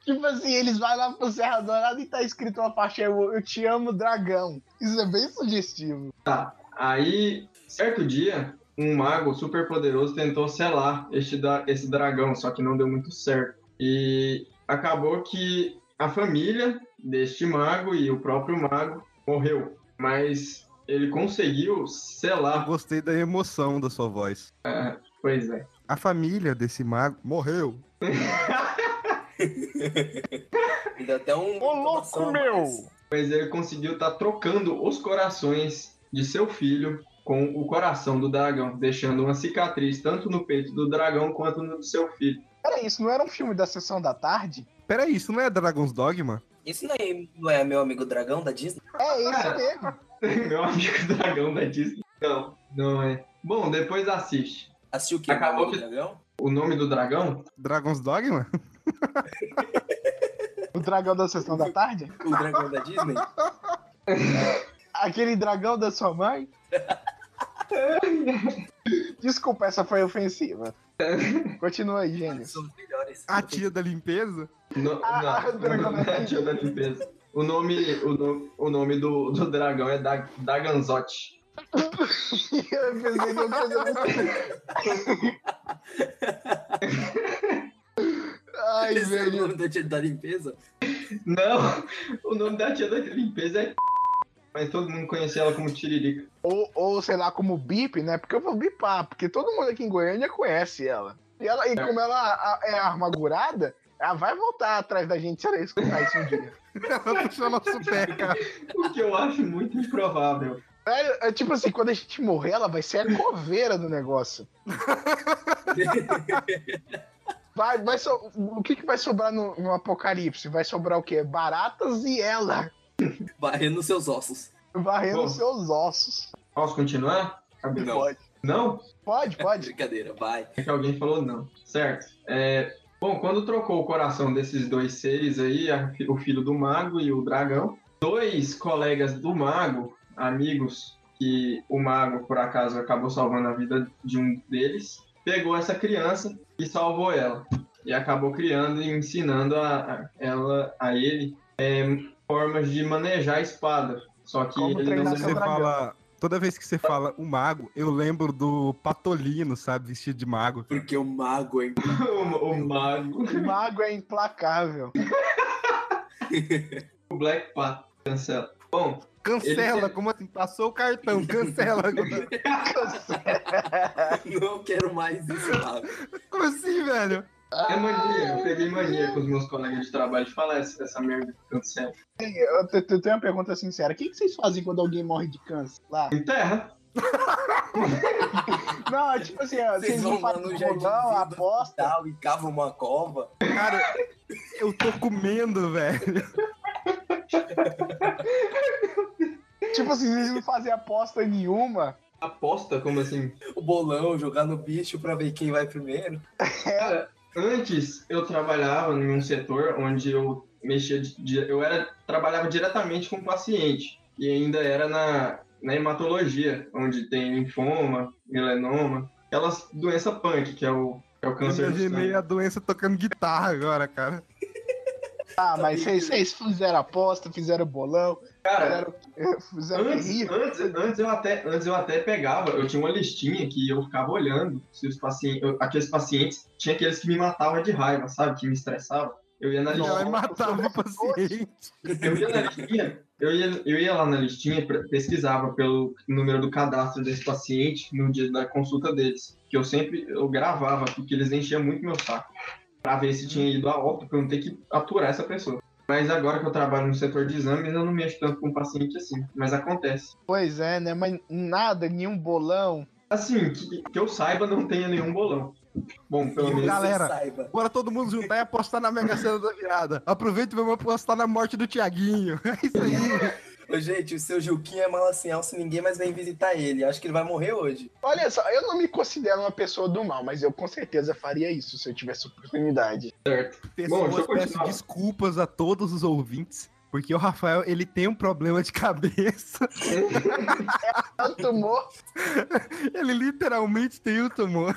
Tipo assim, eles vão lá pro Serra Dourada e tá escrito uma faixa eu, te amo, dragão. Isso é bem sugestivo. Tá. Aí, certo dia, um mago super poderoso tentou selar este, da- esse dragão, só que não deu muito certo. E acabou que a família deste mago e o próprio mago morreu. Mas ele conseguiu Eu selar. gostei da emoção da sua voz. Pois é. A família desse mago morreu. Ainda até um. Ô, louco, meu! Mas ele conseguiu estar trocando os corações de seu filho com o coração do dragão, deixando uma cicatriz tanto no peito do dragão quanto no do seu filho. Pera, isso não era um filme da sessão da tarde? Peraí, isso não é Dragon's Dogma? Isso não é, não é meu amigo dragão da Disney? É esse Cara. mesmo. Meu amigo dragão da Disney. Não, não é. Bom, depois assiste. Assistiu o que? Acabou que- dragão? O nome do dragão? Dragon's Dogma? O dragão da sessão da tarde? O dragão da Disney? Aquele dragão da sua mãe? Desculpa, essa foi ofensiva. Continua aí. São melhores. A tia da limpeza? No, Ah, não, o dragão não é a tia da limpeza. O nome, o nome, o nome do, do dragão é Dag, Daganzote. Eu pensei numa coisa muito. Ai, Esse é o velho. nome da tia da limpeza? Não, o nome da tia da limpeza é. Mas todo mundo conhecia ela como Tiririca. Ou, ou sei lá, como bip, né? Porque eu vou bipar, porque todo mundo aqui em Goiânia conhece ela. E, ela, e como ela a- é amargurada, ela vai voltar atrás da gente se ela escutar isso um dia. Ela puxou nosso pé, cara. O que eu acho muito improvável. É, é tipo assim, quando a gente morrer, ela vai ser a coveira do negócio. Vai, vai so- o que, que vai sobrar no, no apocalipse? Vai sobrar o quê? Baratas e ela, Barrendo seus ossos. varrendo Bom. seus ossos. Posso continuar? Não. Pode, Não? pode, pode. Brincadeira, vai. É que alguém falou não. Certo. É, bom, quando trocou o coração desses dois seres aí, a- o filho do mago e o dragão, dois colegas do mago, amigos, que o mago, por acaso, acabou salvando a vida de um deles, pegou essa criança e salvou ela. E acabou criando e ensinando a, a- ela, a ele é, formas de manejar a espada. Só que Como ele não Você fala. Toda vez que você fala o mago, eu lembro do Patolino, sabe? Vestido de mago. Porque o mago é o, o mago. O mago é implacável. O Black Path cancela. Bom, Cancela, Ele- como assim? Passou o cartão, cancela agora. Não quero mais isso, mago. Como assim, velho? É mania. Eu peguei mania com os meus colegas de trabalho de falar essa, merda que cancela. Eu te- te- tenho uma pergunta sincera. O que, que vocês fazem quando alguém morre de câncer? Lá? Enterra. Não, é tipo assim, ó, Vocês vocês vão lá fazem no jardim aposta. e cavam uma cova. Cara, eu tô comendo, velho. Tipo assim, vocês não fazem aposta nenhuma. Aposta, como assim? O bolão, jogar no bicho pra ver quem vai primeiro. Cara, antes eu trabalhava em um setor onde eu mexia. de- eu era, trabalhava diretamente com o paciente. E ainda era na, na hematologia, onde tem linfoma, melanoma, aquelas doenças punk, que é o, é o Eu câncer do imaginei a doença tocando guitarra agora, cara. Ah, mas vocês fizeram aposta, fizeram bolão, Cara, fizeram, fizeram antes, antes, antes, eu até, antes eu até pegava, eu tinha uma listinha que eu ficava olhando se os pacientes, eu- aqueles pacientes, tinha aqueles que me matavam de raiva, sabe? Que me estressavam. Eu ia na Ela listinha. matava o paciente. Eu ia na listinha, eu ia, eu ia lá na listinha, pesquisava pelo número do cadastro desse paciente no dia da consulta deles. Que eu sempre eu gravava, porque eles enchiam muito meu saco. Pra ver se tinha ido a óbito, pra eu não ter que aturar essa pessoa. Mas agora que eu trabalho no setor de exames, eu não mexo tanto com paciente assim. Mas acontece. Pois é, né? Mas nada, nenhum bolão. Assim, que, que eu saiba, não tenha nenhum bolão. Bom, pelo menos. galera. saiba. Bora todo mundo juntar e apostar na Mega Sena da virada. Aproveita e vamos apostar na morte do Tiaguinho. É isso aí. Ô, gente, o seu Juquinha é mala sem alça e ninguém mais vem visitar ele. Acho que ele vai morrer hoje. Olha só, eu não me considero uma pessoa do mal, mas eu com certeza faria isso se eu tivesse oportunidade. Certo. Bom, Pessoas, deixa eu peço desculpas a todos os ouvintes. Porque o Rafael, ele tem um problema de cabeça. É um tumor. Ele literalmente tem um tumor.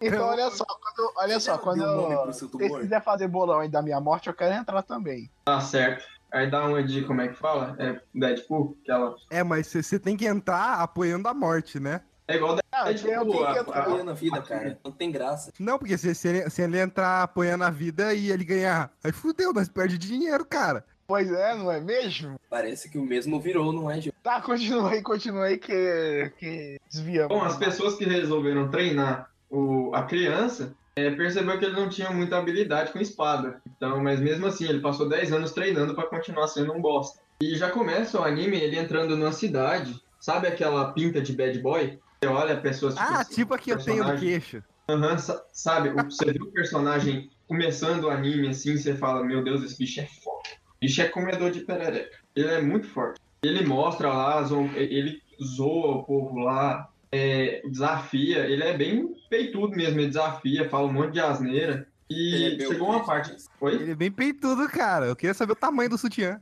Então, olha só, quando, olha só, quando eu se quiser fazer bolão aí da minha morte, eu quero entrar também. Tá certo. Aí dá uma de como é que fala? É Deadpool? Aquela. É, mas você tem que entrar apoiando a morte, né? É igual Ah, tenho que a- entrar. Apoia na vida, cara. Não tem graça. Não, porque se, se, ele, se ele entrar apoiando a vida e ele ganhar, aí fudeu, nós perde dinheiro, cara. Pois é, não é mesmo? Parece que o mesmo virou, não é, Gil? Tá, continua aí, continua aí que, que desviamos. Bom, as pessoas que resolveram treinar o, a criança é, percebeu que ele não tinha muita habilidade com espada. Então, mas mesmo assim, ele passou 10 anos treinando pra continuar sendo um bosta. E já começa o anime ele entrando numa cidade. Sabe aquela pinta de bad boy? Você olha a pessoa Ah, tipo aqui eu tenho no personagem. queixo. Aham, sa- sabe, você viu o personagem começando o anime assim, você fala, meu Deus, esse bicho é forte. Bicho é comedor de perereca. Ele é muito forte. Ele mostra lá, ele zoa o povo lá, é, desafia, ele é bem peitudo mesmo, ele desafia, fala um monte de asneira. E é chegou uma parte. Oi? Ele é bem peitudo, cara. Eu queria saber o tamanho do sutiã.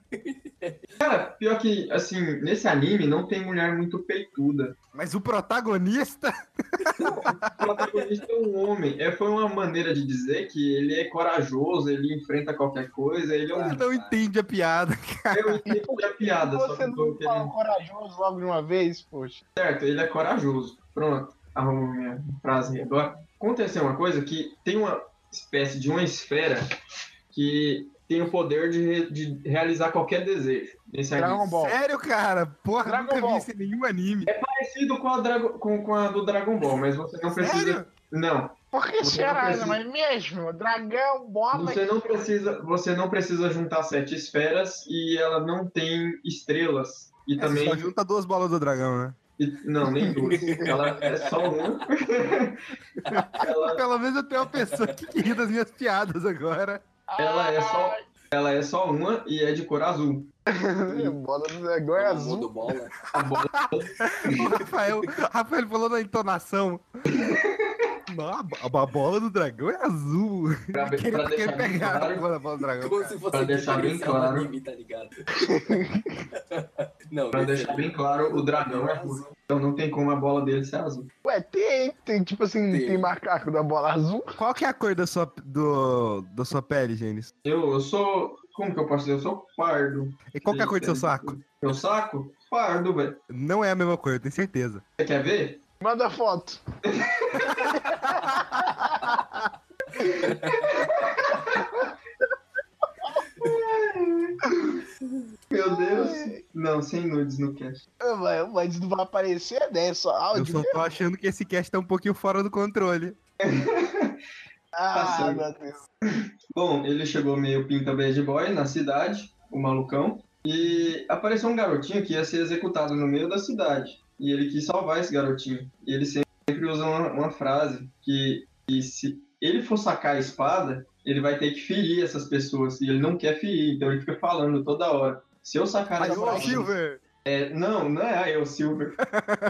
Cara, pior que, assim, nesse anime não tem mulher muito peituda. Mas o protagonista. O protagonista é um homem. É, foi uma maneira de dizer que ele é corajoso, ele enfrenta qualquer coisa, ele é um. não entende a piada. Eu entendi a piada, só que Você eu tô não fala querendo. corajoso logo de uma vez, poxa. Certo, ele é corajoso. Pronto, arrumo minha frase agora. Aconteceu uma coisa que tem uma espécie de uma esfera que tem o poder de, re- de realizar qualquer desejo. Nesse anime. Dragon Ball. Sério, cara? Porra, Dragon nunca Ball. vi isso em nenhum anime. Parecido com a, Drago- com, com a do Dragon Ball, mas você não precisa. Sério? Não, Por que Você será, não precisa- não é mesmo? Dragão, bola. você não precisa. Você não precisa juntar sete esferas e ela não tem estrelas. E É, também. Só junta duas bolas do dragão, né? Não, nem duas. Ela é só uma. ela, Pelo menos eu tenho uma pessoa que ri das minhas piadas agora. ela é só. Ela é só uma e é de cor azul. bola do dragão é azul. Bola. A bola O Rafael, Rafael falou na entonação. Não, a, a bola do dragão é azul. pra, pra Queria, deixar bem pegar a claro. bola do dragão. Como se fosse Pra deixar bem claro. anime, tá ligado? não, Pra deixar bem claro, o dragão é azul. Então não tem como a bola dele ser azul. Ué, tem, tem, tipo assim, Tem. tem, macaco da bola azul. Qual que é a cor da sua, do, da sua pele, Gênesis? Eu, eu sou. Como que eu posso dizer? Eu sou pardo. E qual que é a cor do seu saco? Meu saco? Pardo, velho. Não é a mesma cor, eu tenho certeza. Você quer ver? Manda foto. Meu Deus. Não, sem nudes no cast. Ah, Mas, mas não vai aparecer, né? É só Eu áudio. só tô achando que esse cast tá um pouquinho fora do controle. Ah, certo. meu Deus. Bom, ele chegou meio pinta bad boy na cidade, o malucão, e apareceu um garotinho que ia ser executado no meio da cidade. E ele quis salvar esse garotinho. E ele sempre usa uma, uma frase que, que se ele for sacar a espada, ele vai ter que ferir essas pessoas. E ele não quer ferir, então ele fica falando toda hora. Se eu sacar a espada. Silver! É, não, não é eu, Silver.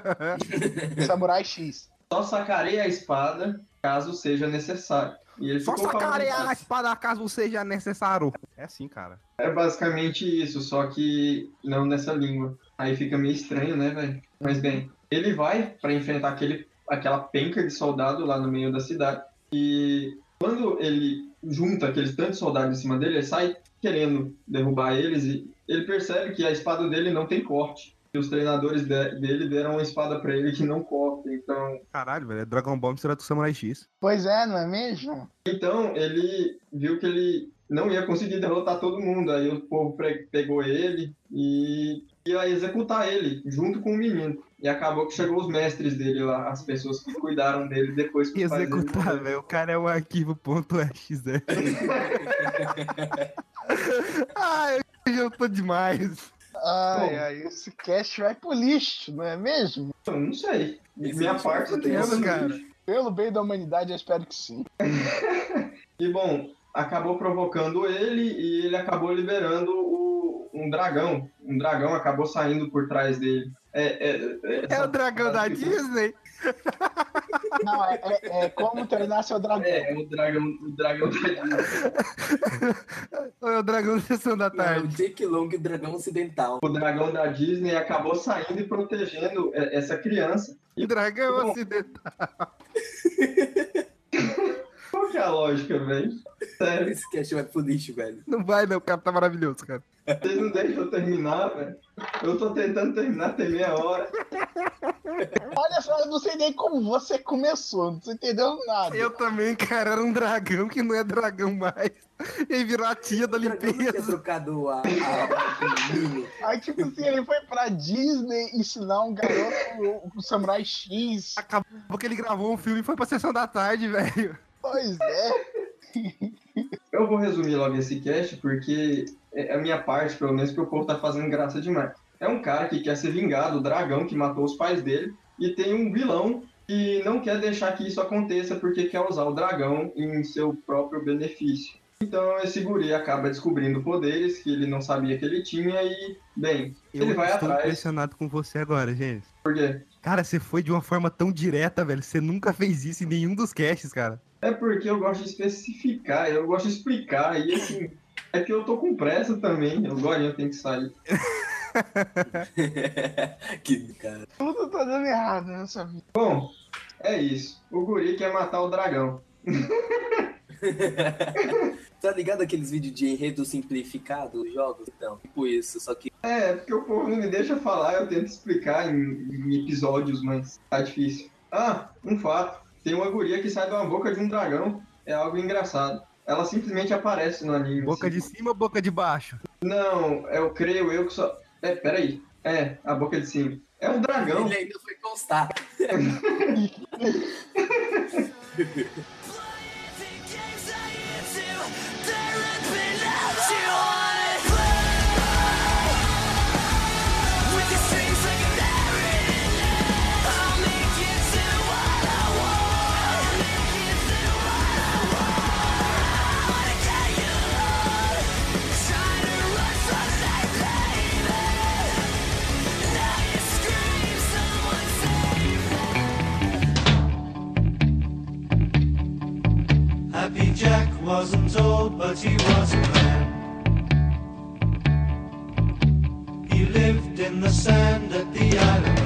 Samurai X. Só sacarei a espada caso seja necessário. E ele Só sacarear a isso. espada caso seja necessário. É assim, cara. É basicamente isso, só que não nessa língua. Aí fica meio estranho, né, velho? Mas bem, ele vai pra enfrentar aquele, aquela penca de soldado lá no meio da cidade. E Quando ele junta aqueles tantos soldados em cima dele, ele sai querendo derrubar eles e ele percebe que a espada dele não tem corte. E os treinadores de- dele deram uma espada pra ele que não corta. Então, Caralho, velho. É Dragon Ball misturado com Samurai X. Pois é, não é mesmo? então ele viu que ele não ia conseguir derrotar todo mundo. Aí o povo pegou ele e ia executar ele junto com o menino. E acabou que chegou os mestres dele lá, as pessoas que cuidaram dele depois que Executar, velho. O cara é um arquivo.exe. Ai, eu tô demais. Ai, Bom. ai, esse cast vai pro lixo, não é mesmo? Eu não sei. Minha parte eu tenho fudendo, esse cara. Pelo bem da humanidade, eu espero que sim. E bom, acabou provocando ele e ele acabou liberando o- um dragão. Um dragão acabou saindo por trás dele. É, é, É o dragão da Disney. Não, é, é- é como treinar seu dragão. É, é o dragão, o dragão da Disney. Ou é o dragão da sessão da É o tarde. Jake Long, o dragão ocidental. O dragão da Disney acabou saindo e protegendo é, essa criança. O dragão Bom. ocidental. Qual que é a lógica, velho? Sério, Esse cast vai pro lixo, velho. Não vai, não. O cara tá maravilhoso, cara. vocês não deixam eu terminar, velho. Eu tô tentando terminar, tem meia hora. Olha só, eu não sei nem como você começou, não tô entendendo nada. Eu também, cara. Era um dragão que não é dragão mais. E aí virou a tia da não tinha limpeza. trocado a. Aí, tipo assim, ele foi pra Disney ensinar um garoto o, o Samurai X. Acabou que ele gravou um filme e foi pra sessão da tarde, velho. Pois é. Eu vou resumir logo esse cast, porque é a minha parte, pelo menos, que o povo tá fazendo graça demais. É um cara que quer se vingar do dragão que matou os pais dele, e tem um vilão que não quer deixar que isso aconteça porque quer usar o dragão em seu próprio benefício. Então esse guri acaba descobrindo poderes que ele não sabia que ele tinha e, bem, Eu ele vai estou atrás. impressionado com você agora, gente. Por quê? Cara, você foi de uma forma tão direta, velho. Você nunca fez isso em nenhum dos casts, cara. É porque eu gosto de especificar, eu gosto de explicar, e assim, é que eu tô com pressa também, agora eu tenho que sair. que cara. Tudo tá dando errado nessa vida. Bom, é isso. O guri quer matar o dragão. tá ligado aqueles vídeos de enredo simplificado jogos? Então, tipo isso, só que É, porque o povo não me deixa falar, eu tento explicar em, em episódios, mas tá difícil. Ah, um fato. Tem uma guria que sai de uma boca de um dragão. É algo engraçado. Ela simplesmente aparece no anime. Boca assim. de cima ou boca de baixo? Não, eu creio eu que só. É, peraí. É, a boca de cima. É um dragão. ele ainda foi constar. Jack wasn't told, but he was a man. He lived in the sand at the around.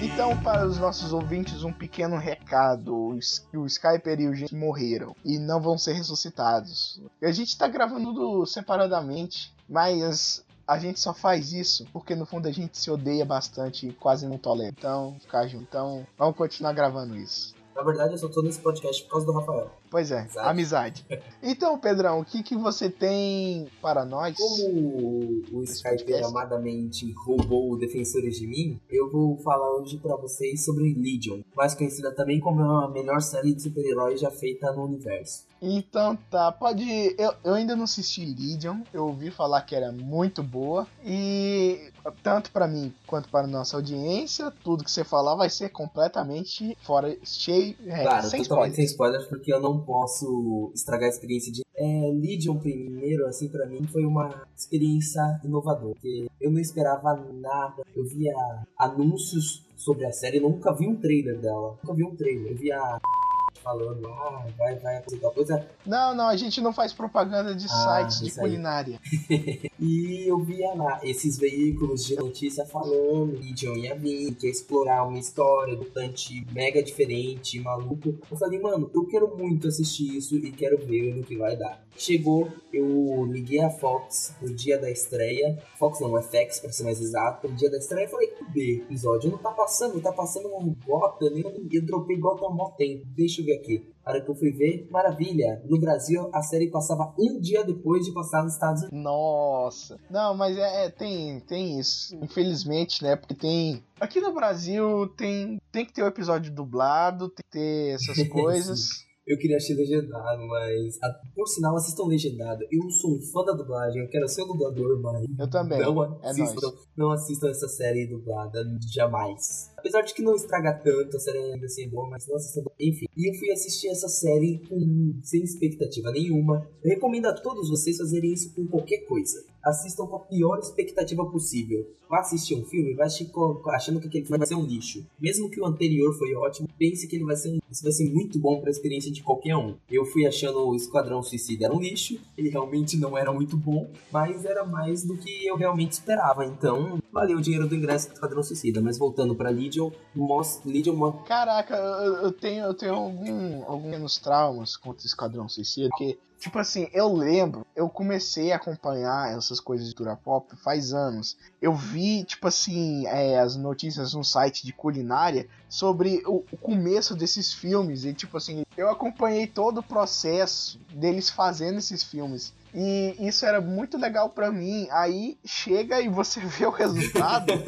Então, para os nossos ouvintes, um pequeno recado: o Skyper e o gente morreram e não vão ser ressuscitados. A gente tá gravando separadamente, mas a gente só faz isso porque no fundo a gente se odeia bastante e quase não tolera. Então, ficar junto. Então, vamos continuar gravando isso. Na verdade, eu só tô nesse podcast por causa do Rafael. Pois é, Amizade. amizade. Então, Pedrão, o que, que você tem para nós? Como o Skype amadamente roubou Defensores de mim, eu vou falar hoje pra vocês sobre Legion, mais conhecida também como a melhor série de super-heróis já feita no universo. Então tá, pode. Eu, eu ainda não assisti Legion, eu ouvi falar que era muito boa. E tanto pra mim quanto para nossa audiência, tudo que você falar vai ser completamente fora. cheio. É, Claro, sem totalmente spoiler. sem spoilers, porque eu não posso estragar a experiência de. É, Legion, primeiro, assim, pra mim foi uma experiência inovadora, porque eu não esperava nada. Eu via anúncios sobre a série, eu nunca vi um trailer dela. Nunca vi um trailer. Eu via falando, ah, vai, vai tal coisa. Não, não, a gente não faz propaganda de Ah, sites de culinária. E eu via lá esses veículos de notícia falando que John ia vir, que ia explorar uma história do Dante mega diferente, maluco. Eu falei, mano, eu quero muito assistir isso e quero ver no que vai dar. Chegou, eu liguei a Fox no dia da estreia. Fox não, FX pra ser mais exato. No dia da estreia eu falei, cadê episódio? Não tá passando, tá passando um Gotham, eu, eu dropei Gotham há tempo. Deixa eu ver aqui. A hora que eu fui ver, maravilha. No Brasil, a série passava um dia depois de passar nos Estados Unidos. Nossa. Não, mas é, é, tem, tem isso. Infelizmente, né? Porque tem. Aqui no Brasil tem, tem que ter o episódio dublado, tem que ter essas coisas. Eu queria assistir legendado, mas. por sinal, assistam legendado. Eu sou um fã da dublagem, eu quero ser um dublador, mas. Eu também. Não É assistam, não assistam essa série dublada, jamais. Apesar de que não estraga tanto, a série ainda assim é boa, mas não assistam. Enfim, e eu fui assistir essa série com, sem expectativa nenhuma. Eu recomendo a todos vocês fazerem isso com qualquer coisa. Assistam com a pior expectativa possível. Vá assistir um filme, vai assistir achando que aquele filme vai ser um lixo. Mesmo que o anterior foi ótimo, pense que ele vai ser um, isso vai ser muito bom para a experiência de qualquer um. Eu fui achando o Esquadrão Suicida era um lixo, ele realmente não era muito bom, mas era mais do que eu realmente esperava. Então, valeu o dinheiro do ingresso do Esquadrão Suicida. Mas voltando para Legion, mostra, Legion mo- Caraca, eu, eu tenho, eu tenho algum, alguns traumas contra o Esquadrão Suicida, porque, tipo assim, eu lembro, eu comecei a acompanhar essas coisas de cultura pop faz anos. Eu vi, tipo assim, é, as notícias num site de culinária sobre o, o começo desses filmes, e tipo assim, eu acompanhei todo o processo deles fazendo esses filmes. E isso era muito legal pra mim. Aí chega e você vê o resultado.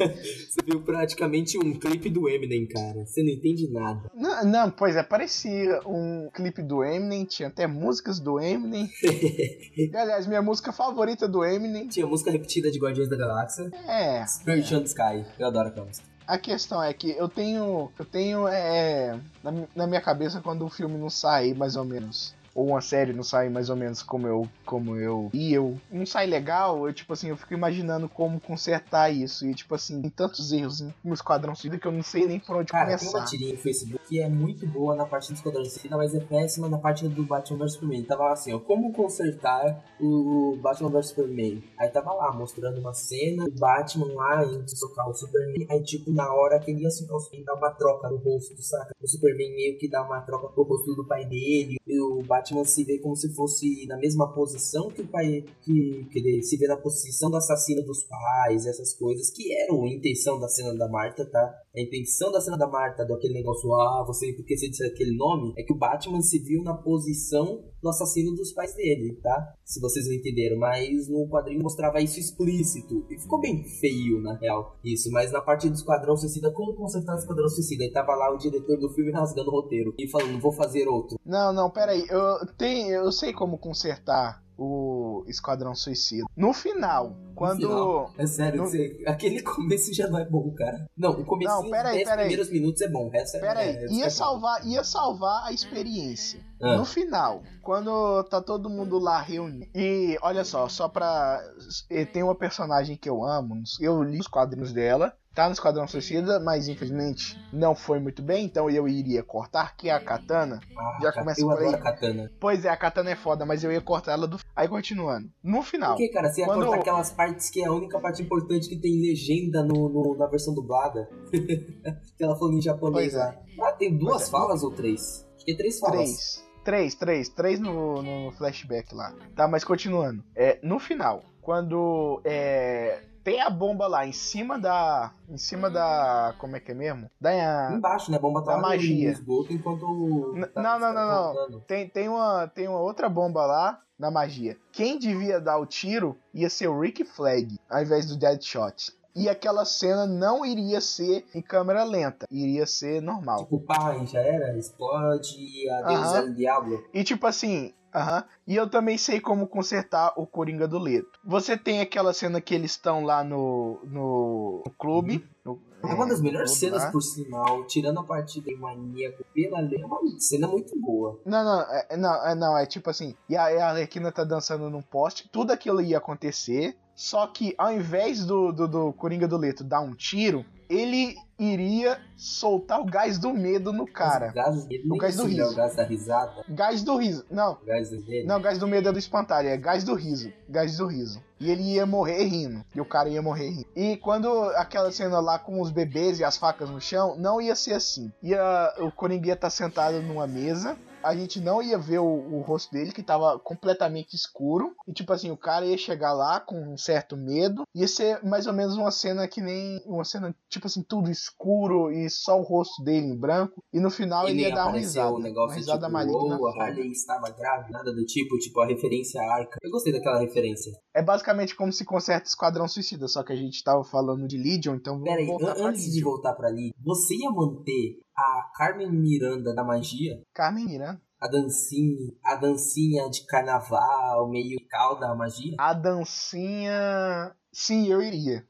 Você viu praticamente um clipe do Eminem, cara. Você não entende nada. Não, não, pois é, parecia um clipe do Eminem, tinha até músicas do Eminem. E, aliás, minha música favorita do Eminem Tinha música repetida de Guardiões da Galáxia. é. Spirit on the Sky. Eu adoro aquela música. A questão é que eu tenho. Eu tenho é, na, na minha cabeça quando o filme não sai mais ou menos. Ou uma série não sai mais ou menos como eu. Como eu. E eu. Não sai legal, eu tipo assim, eu fico imaginando como consertar isso. E tipo assim, tem tantos erros no Esquadrão Suicida que eu não sei nem por onde Cara, tem uma começar. tirinha no Facebook que é muito boa na parte do Esquadrão Suicida, mas é péssima na parte do Batman vs Superman. Tava assim, ó, como consertar o Batman vs Superman. Aí tava lá, mostrando uma cena, o Batman lá indo socar o Superman. Aí, tipo, na hora que ele ia socar o Superman, dá uma troca no rosto, saca? O Superman meio que dá uma troca pro rosto do pai dele. E o Batman se vê como se fosse na mesma posição que o pai. Que, que ele se vê na posição do assassino dos pais, essas coisas, que eram a intenção da cena da Marta, tá? A intenção da cena da Marta, do aquele negócio, ah, você, porque você disse aquele nome, é que o Batman se viu na posição do assassino dos pais dele, tá? Se vocês não entenderam, mas no quadrinho mostrava isso explícito. E ficou bem feio, na real, isso. Mas na parte do Esquadrão Suicida, como consertar o Esquadrão Suicida? Aí tava lá o diretor do filme rasgando o roteiro e falando, vou fazer outro. Não, não, peraí. Eu, tenho, eu sei como consertar o Esquadrão Suicida. No final, quando. final? É sério, Não- você- aquele começo já não é bom, cara. Não, o começo Não, dos pera aí, 10 pera aí. primeiros minutos é bom. o resto é- Peraí, é, ia é salvar, ia salvar a experiência. Ah. No final, quando tá todo mundo lá reunido. E olha só, só pra. Tem uma personagem que eu amo. Eu li os quadrinhos dela. Tá no Esquadrão Suicida, mas infelizmente não foi muito bem, então eu iria cortar, que é a Katana. Ah, Já começa eu por aí. a katana. Pois é, a Katana é foda, mas eu ia cortar ela do. Aí continuando. No final. Por que, cara? Você ia Quando- cortar aquelas partes que é a única parte importante que tem legenda no, no- na versão dublada. que ela falando em japonês. Pois é. Ah, tem duas Pois é. falas ou três? Acho que é três falas. Três. Três, três, três no, no flashback lá. Tá, mas continuando. É, no final, quando é, tem a bomba lá em cima da. Em cima da. Como é que é mesmo? Da. Embaixo, né? A bomba tá Da magia. esgoto enquanto. N- tá- não, não, tá não, não. Tem, tem, uma, tem uma outra bomba lá na magia. Quem devia dar o tiro ia ser o Rick Flag, ao invés do Deadshot. E aquela cena não iria ser em câmera lenta, iria ser normal. Tipo, pá, já era, explode, adeus Aham. El Diablo. E tipo assim, aham. E eu também sei como consertar o Coringa do Leto. Você tem aquela cena que eles estão lá no, no, clube. no- É uma das no melhores clube cenas, lá. por sinal, tirando a parte do maníaco pela lei, é uma cena muito boa. Não, não, é, não, é, não, é tipo assim, e a, a Arlequina tá dançando num poste, tudo aquilo ia acontecer, só que ao invés do, do, do Coringa do Leto dar um tiro, ele iria soltar o gás do medo no cara. O gás, O gás do né, riso. O gás da risada. Gás do riso. Não, gás do medo. não, gás do medo é do espantalho, é gás do riso. Gás do riso. E ele ia morrer rindo. E o cara ia morrer rindo. E quando aquela cena lá com os bebês e as facas no chão, não ia ser assim. Ia, o Coringa ia estar sentado numa mesa. A gente não ia ver o, o rosto dele, que tava completamente escuro. E tipo assim, o cara ia chegar lá com um certo medo. Ia ser mais ou menos uma cena que nem. Uma cena, tipo assim, tudo escuro e só o rosto dele em branco. E no final ele, nem ia dar uma risada. o negócio uma risada tipo, maligna. ou a Harley estava grávida, nada do tipo, tipo a referência à arca. Eu gostei daquela referência. É basicamente como se conserta Esquadrão Suicida, só que a gente tava falando de Legion, então Pera aí, antes de Legion. voltar pra ali, você ia manter a Carmen Miranda da magia? Carmen Miranda. A dancinha, a dancinha de carnaval, meio cal da magia? A dancinha. Sim, eu iria.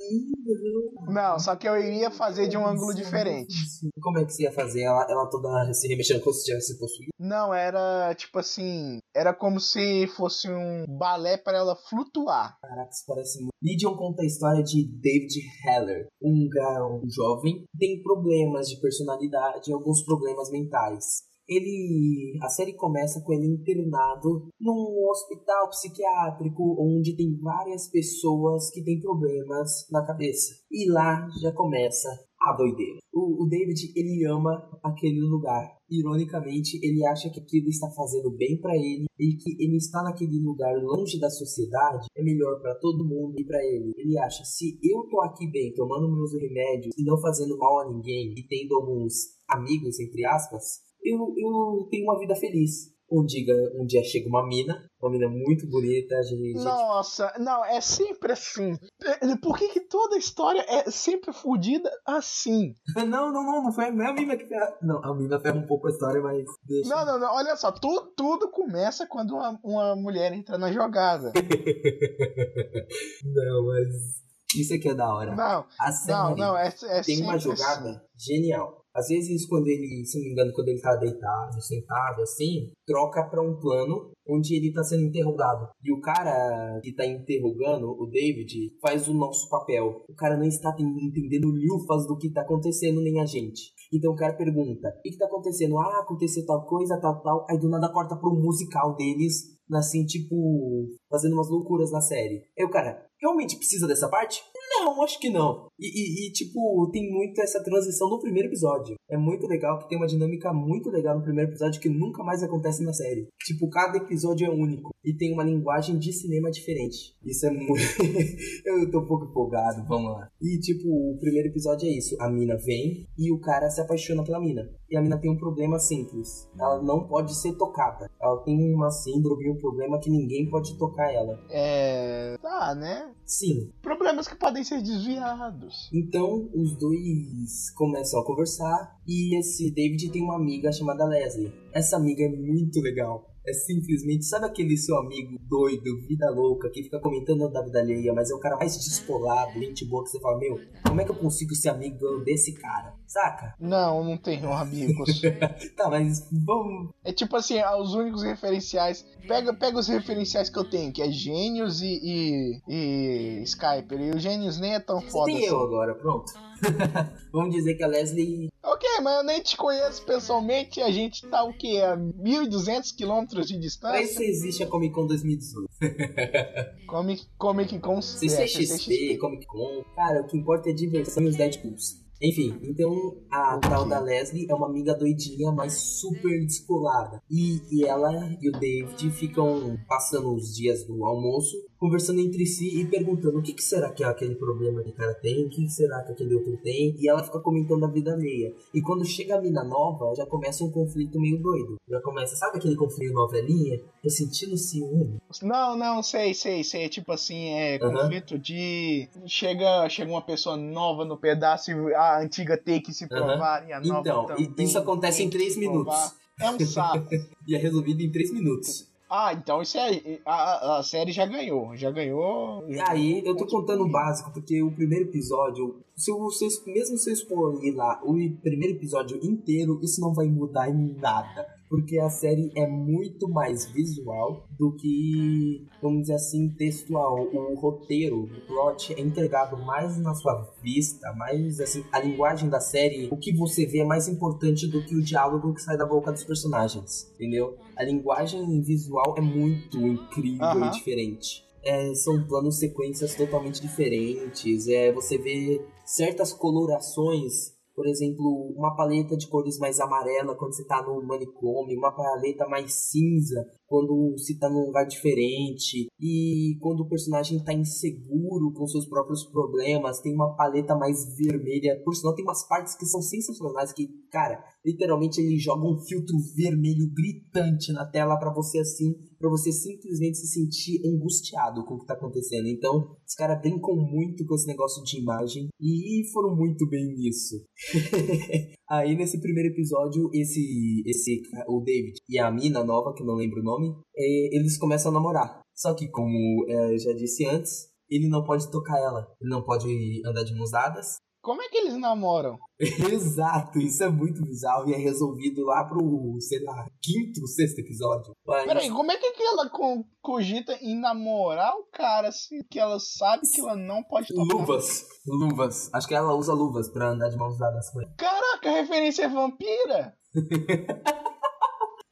Não, só que eu iria fazer de um ângulo diferente. Como é que você ia fazer? Ela, ela toda se remexendo como se tivesse possuído? Não, era tipo assim. Era como se fosse um balé para ela flutuar. Caraca, isso parece muito. Legion conta a história de David Heller, um, ga- um jovem que tem problemas de personalidade e alguns problemas mentais. Ele. A série começa com ele internado num hospital psiquiátrico onde tem várias pessoas que têm problemas na cabeça. E lá já começa a doideira. O, o David, ele ama aquele lugar. Ironicamente, ele acha que aquilo está fazendo bem pra ele e que ele está naquele lugar longe da sociedade é melhor pra todo mundo e pra ele. Ele acha, se eu tô aqui bem, tomando meus remédios e não fazendo mal a ninguém e tendo alguns amigos, entre aspas, eu, eu tenho uma vida feliz. Um dia, um dia chega uma mina, uma mina muito bonita, a gente, Nossa, não, é sempre assim. É, Por que, que toda história é sempre fodida assim? Não, não, não, não foi é a mina que ferra. Não, a mina ferra um pouco a história, mas deixa. Não, não, não, olha só, tudo, tudo começa quando uma, uma mulher entra na jogada. não, mas isso aqui é da hora. Não, A série não, não, é, é tem uma jogada assim. genial. Às vezes, quando ele, se não me engano, quando ele tá deitado, sentado assim, troca pra um plano onde ele tá sendo interrogado. E o cara que tá interrogando, o David, faz o nosso papel. O cara não está ten- entendendo lufas do que tá acontecendo, nem a gente. Então o cara pergunta: o que tá acontecendo? Ah, aconteceu tal coisa, tal, tal. Aí do nada corta pro musical deles, assim, tipo, fazendo umas loucuras na série. Aí o cara, realmente precisa dessa parte? Não, acho que não. E, e- e, tipo, tem muito essa transição no primeiro episódio. É muito legal que tem uma dinâmica muito legal no primeiro episódio que nunca mais acontece na série. Tipo, cada episódio é único e tem uma linguagem de cinema diferente. Isso é muito. Eu tô um pouco empolgado, vamos lá. E, tipo, o primeiro episódio é isso: a mina vem e o cara se apaixona pela mina. E a mina tem um problema simples: ela não pode ser tocada. Ela tem uma síndrome, um problema que ninguém pode tocar ela. É. Tá, né? Sim, Problemas que podem ser desviados. Então os dois começam a conversar e esse David tem uma amiga chamada Leslie. Essa amiga é muito legal. É simplesmente, sabe aquele seu amigo doido, vida louca, que fica comentando da vida alheia, mas é o cara mais descolado, gente boa, que você fala, meu, como é que eu consigo ser amigo desse cara? Saca? Não, não tenho amigos. Tá, mas vamos. É tipo assim, os únicos referenciais. Pega, pega os referenciais que eu tenho, que é Gênios e, e, e Skyper. E o Gênios nem é tão Você foda tem assim. eu agora, pronto. vamos dizer que a Leslie. Ok, mas eu nem te conheço pessoalmente. A gente tá o quê? A 1.200 quilômetros de distância? isso existe a Comic Con 2018. Comic, Comic Con. é, CCXP, Comic Con. Cara, o que importa é diversão e os Deadpools. Enfim, então a Ok. tal da Leslie é uma amiga doidinha, mas super descolada. E, e ela e o David ficam passando os dias do almoço, conversando entre si e perguntando o que, que será que é aquele problema que o cara tem, o que, que será que aquele outro tem. E ela fica comentando a vida alheia. E quando chega a mina nova, já começa um conflito meio doido. Já começa, sabe aquele conflito novelinha? Eu sentindo ciúme. Não, não, sei, sei, sei. Tipo assim, é conflito de. Chega, chega uma pessoa nova no pedaço e a antiga tem que se provar e a nova Então, também isso acontece em três minutos. É um saco. E é resolvido em 3 minutos. Ah, então isso é. A, a- a série já ganhou. Já ganhou. E aí, eu tô contando o básico, porque o primeiro episódio, se vocês, mesmo se eu expor lá o primeiro episódio inteiro, isso não vai mudar em nada. Porque a série é muito mais visual do que, vamos dizer assim, textual. O roteiro, o plot é entregado mais na sua vista, mais assim, a linguagem da série, o que você vê é mais importante do que o diálogo que sai da boca dos personagens, entendeu? A linguagem visual é muito incrível Aham. e diferente. É, são planos sequências totalmente diferentes. É, você vê certas colorações, por exemplo, uma paleta de cores mais amarela quando você tá no manicômio, uma paleta mais cinza quando você tá num lugar diferente, e quando o personagem tá inseguro com seus próprios problemas, tem uma paleta mais vermelha. Por sinal, tem umas partes que são sensacionais que, cara, literalmente ele joga um filtro vermelho gritante na tela pra você assim, pra você simplesmente se sentir angustiado com o que tá acontecendo. Então, os caras brincam muito com esse negócio de imagem e foram muito bem nisso. Aí nesse primeiro episódio, esse, esse o David e a mina nova, que eu não lembro o nome, eh, eles começam a namorar. Só que, como eu já disse antes, ele não pode tocar ela, ele não pode andar de mãos dadas. Como é que eles namoram? Exato, isso é muito bizarro e é resolvido lá pro, sei lá, quinto, sexto episódio. Mas- Peraí, como é que, ela co- cogita em namorar o cara assim que ela sabe que ela não pode tocar? Luvas, luvas. Acho que ela usa luvas pra andar de mãos dadas com ele. Caraca, a referência é vampira!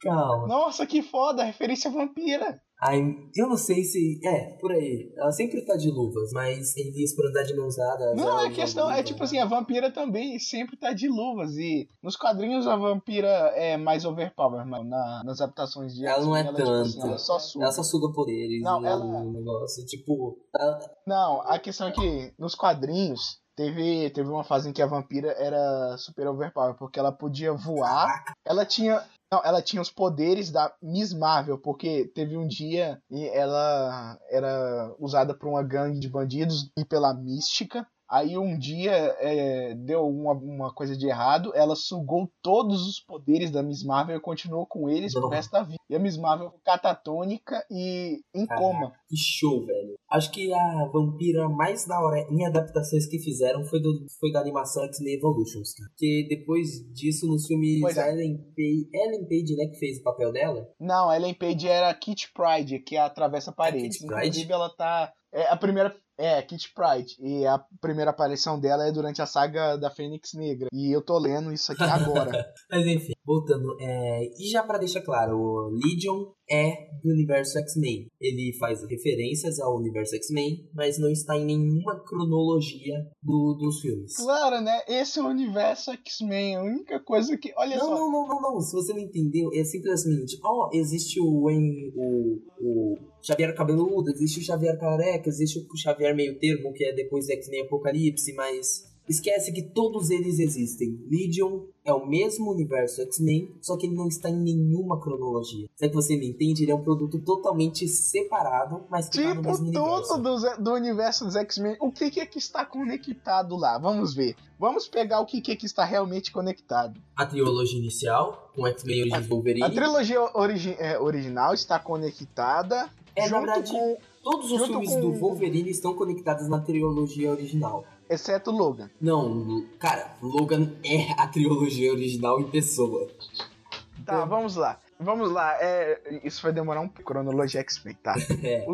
Calma. Nossa, que foda, a referência é vampira. Aí, eu não sei se. É, por aí. Ela sempre tá de luvas, mas eles pra andar de mãos dadas. Não, ela a usa questão é tipo assim, a vampira também sempre tá de luvas e nos quadrinhos a vampira é mais overpower, mano, na, nas adaptações de Ela não é X-Men, tipo assim, tanto. ela só suga. Ela só suga poderes. Não, né, ela- o negócio. Tipo, ela- Não, a questão é que nos quadrinhos teve, teve uma fase em que a vampira era super overpower, porque ela podia voar, ela tinha. Não, ela tinha os poderes da Miss Marvel, porque teve um dia e ela era usada por uma gangue de bandidos e pela mística. Aí um dia é, deu uma, uma coisa de errado, ela sugou todos os poderes da Miss Marvel e continuou com eles pro resto da vida. E a Miss Marvel ficou catatônica e em Caraca. coma. que show, velho. Acho que a vampira mais da hora em adaptações que fizeram foi, do, foi da animação X-Men Evolutions, cara. Porque depois disso, nos filmes Pois é. Ellen Page, Ellen Page, né, que fez o papel dela. Não, a Ellen Page era a Kit Pride, que atravessa paredes. Kit Pride? Inclusive, ela tá. É a primeira. É, Kit Pride. E a primeira aparição dela é durante a saga da Fênix Negra. E eu tô lendo isso aqui agora. Mas enfim, voltando. É, e já pra deixar claro, o Legion é do universo X-Men. Ele faz referências ao universo X-Men, mas não está em nenhuma cronologia do- dos filmes. claro, né? Esse é o universo X-Men. A única coisa que. Olha Não, só. não, não, não, não. Se você não entendeu, é simplesmente, ó, existe o, em, o, o Xavier cabeludo, existe o Xavier careca, existe o Xavier meio termo, que é depois X-Men Apocalipse, mas esquece que todos eles existem. Legion é o mesmo universo X-Men, só que ele não está em nenhuma cronologia. Se é que você me entende, ele é um produto totalmente separado, mas que tá no Tipo, mesmo universo. tudo do, do universo dos X-Men. O que, que é que está conectado lá? Vamos ver. Vamos pegar o que, que é que está realmente conectado. A trilogia inicial, com X-Men Origins Wolverine, A trilogia origi- é, original está conectada é, na junto verdade, com. todos os filmes com- do Wolverine estão conectados na trilogia original. Exceto Logan. Não, cara, Logan é a trilogia original em pessoa. Tá, vamos lá. Vamos lá. É, isso vai demorar um pouco. Cronologia X-Men, tá? É, O,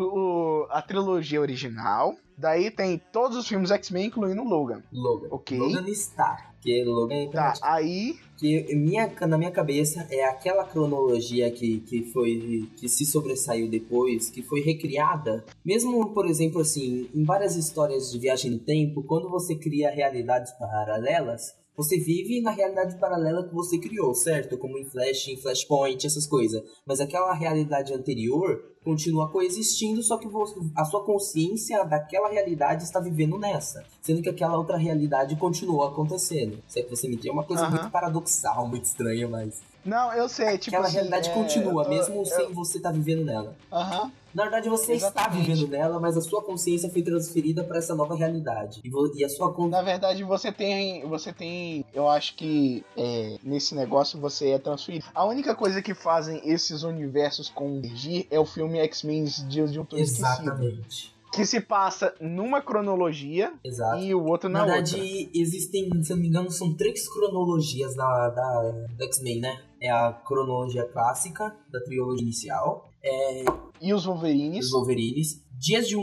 o- a trilogia original. Daí tem todos os filmes X-Men, incluindo Logan. Logan. Ok. Logan está. Porque Logan é Tá, aí. que minha, na minha cabeça é aquela cronologia que, que foi que se sobressaiu depois, que foi recriada. Mesmo, por exemplo, assim, em várias histórias de viagem no tempo, quando você cria realidades paralelas, você vive na realidade paralela que você criou, certo? Como em Flash, em Flashpoint, essas coisas. Mas aquela realidade anterior continua coexistindo, só que a sua consciência daquela realidade está vivendo nessa. Sendo que aquela outra realidade continua acontecendo. Se é que você me entende, é uma coisa Aham. muito paradoxal, muito estranha, mas. Não, eu sei. Tipo aquela assim, realidade é, continua, eu- mesmo eu- sem você estar vivendo nela. Aham. Na verdade, você está Exatamente. vivendo nela, mas a sua consciência foi transferida para essa nova realidade. E, e a sua Na verdade, você tem. Você tem. Eu acho que é, nesse negócio você é transferido. A única coisa que fazem esses universos convergir é o filme X-Men Dias de um Futuro Esquecido. Exatamente. que se passa numa cronologia Exato. e o outro na, Na outra. verdade, existem, se eu não me engano, são três cronologias da, da, do X-Men, né? É a cronologia clássica, da trilogia inicial, é E os Wolverines. os Wolverines, Dias de um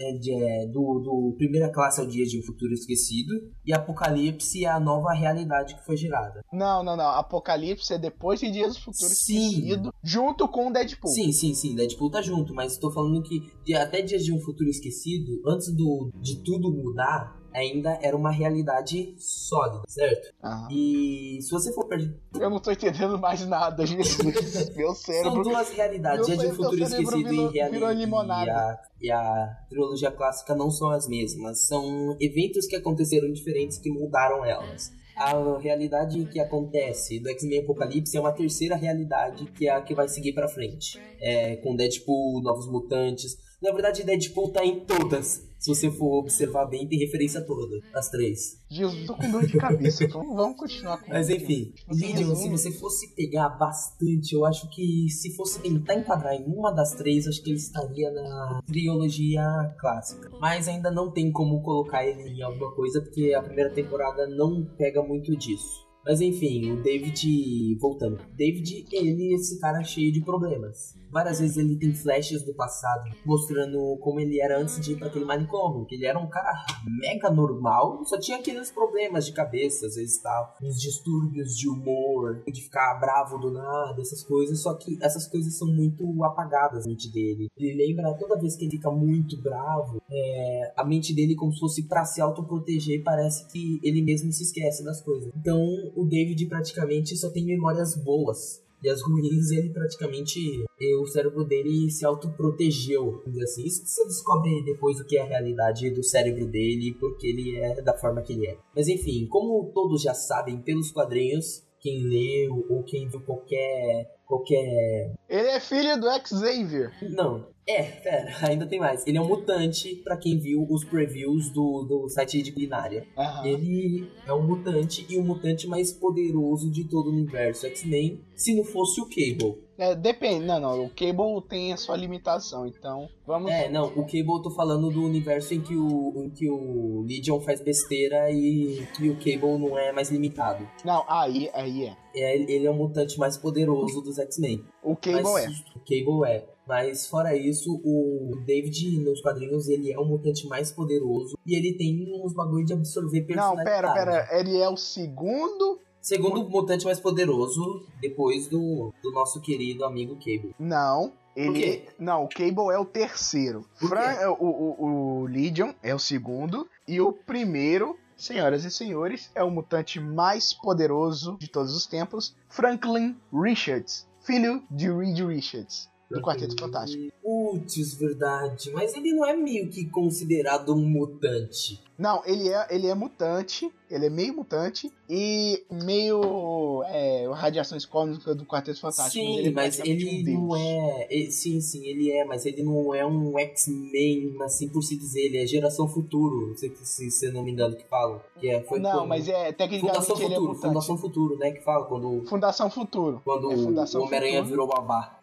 é, de, é, do, do primeira classe ao Dias de um Futuro Esquecido, e Apocalipse é a nova realidade que foi gerada. Não, não, não. Apocalipse é depois de Dias do Futuro Sim. Esquecido, junto com o Deadpool. Sim, sim, sim, Deadpool tá junto, mas tô falando que de- até Dias de um Futuro Esquecido, antes do, de tudo mudar, ainda era uma realidade sólida, certo? Aham. E se você for per- Eu não tô entendendo mais nada, Jesus. Meu São cérebro. duas realidades, Meu Dia de um Futuro Esquecido virou- e, reali- virou limonada. e, a, e a trilogia clássica não são as mesmas. São eventos que aconteceram diferentes que mudaram elas. A realidade que acontece do X-Men Apocalipse é uma terceira realidade que é a que vai seguir pra frente. É, com Deadpool, Novos Mutantes. Na verdade, Deadpool tá em todas. Se você for observar bem, tem referência toda. As três. Jesus, tô com dor de cabeça. Então vamos continuar com Mas enfim, Legion, se você fosse pegar bastante, eu acho que se fosse tentar enquadrar em uma das três, acho que ele estaria na trilogia clássica. Mas ainda não tem como colocar ele em alguma coisa, porque a primeira temporada não pega muito disso. Mas enfim, o David, voltando. David, ele é esse cara cheio de problemas. Várias vezes ele tem flashes do passado, mostrando como ele era antes de ir pra aquele manicômio. Que ele era um cara mega normal, só tinha aqueles problemas de cabeça, às vezes tal. Uns distúrbios de humor, de ficar bravo do nada, essas coisas. Só que essas coisas são muito apagadas na mente dele. Ele lembra toda vez que ele fica muito bravo, é, a mente dele, como se fosse pra se autoproteger, parece que ele mesmo se esquece das coisas. Então, o David praticamente só tem memórias boas. E as ruins, ele praticamente. O cérebro dele se autoprotegeu, vamos dizer assim. Isso você descobre depois o que é a realidade do cérebro dele, porque ele é da forma que ele é. Mas enfim, como todos já sabem pelos quadrinhos, quem leu ou quem viu qualquer. qualquer Ele é filho do Xavier. não, é, pera, ainda tem mais. Ele é um mutante, pra quem viu os previews do, do site de binária. Aham. Ele é um mutante e o mutante mais poderoso de todo o universo X-Men, se não fosse o Cable. É, depende. Não, não. O Cable tem a sua limitação. Então, vamos. É, não, o Cable eu tô falando do universo em que o, em que o Legion faz besteira e que o Cable não é mais limitado. Não, aí, aí é. É, ele é o mutante mais poderoso dos X-Men. O Cable Mas- é. O Cable é. Mas fora isso, o David nos quadrinhos ele é o mutante mais poderoso e ele tem uns bagulho de absorver Não, personalidade. pera, pera. Ele é o segundo. Segundo mutante mais poderoso depois do, do nosso querido amigo Cable. Não. Ele. Não, o Cable é o terceiro. Fran- o, o, o Legion é o segundo. E o primeiro, senhoras e senhores, é o mutante mais poderoso de todos os tempos, Franklin Richards, filho de Reed Richards, do Quarteto Fantástico. Putz, verdade. Mas ele não é meio que considerado um mutante. Não, ele é, ele é mutante, ele é meio mutante e meio é, radiações cósmicas do Quarteto Fantástico. sim, ele é mas ele um não é. e- Sim, sim, ele é, mas ele não é um X-Men, assim por se dizer. Ele é geração futuro, se, se, se não me engano que falam. Que é, foi Não, quando- mas é tecnicamente Fundação ele é Futuro, mutante. Fundação Futuro, né? Que fala quando, Fundação Futuro. quando É Fundação o Homem-Aranha virou babá.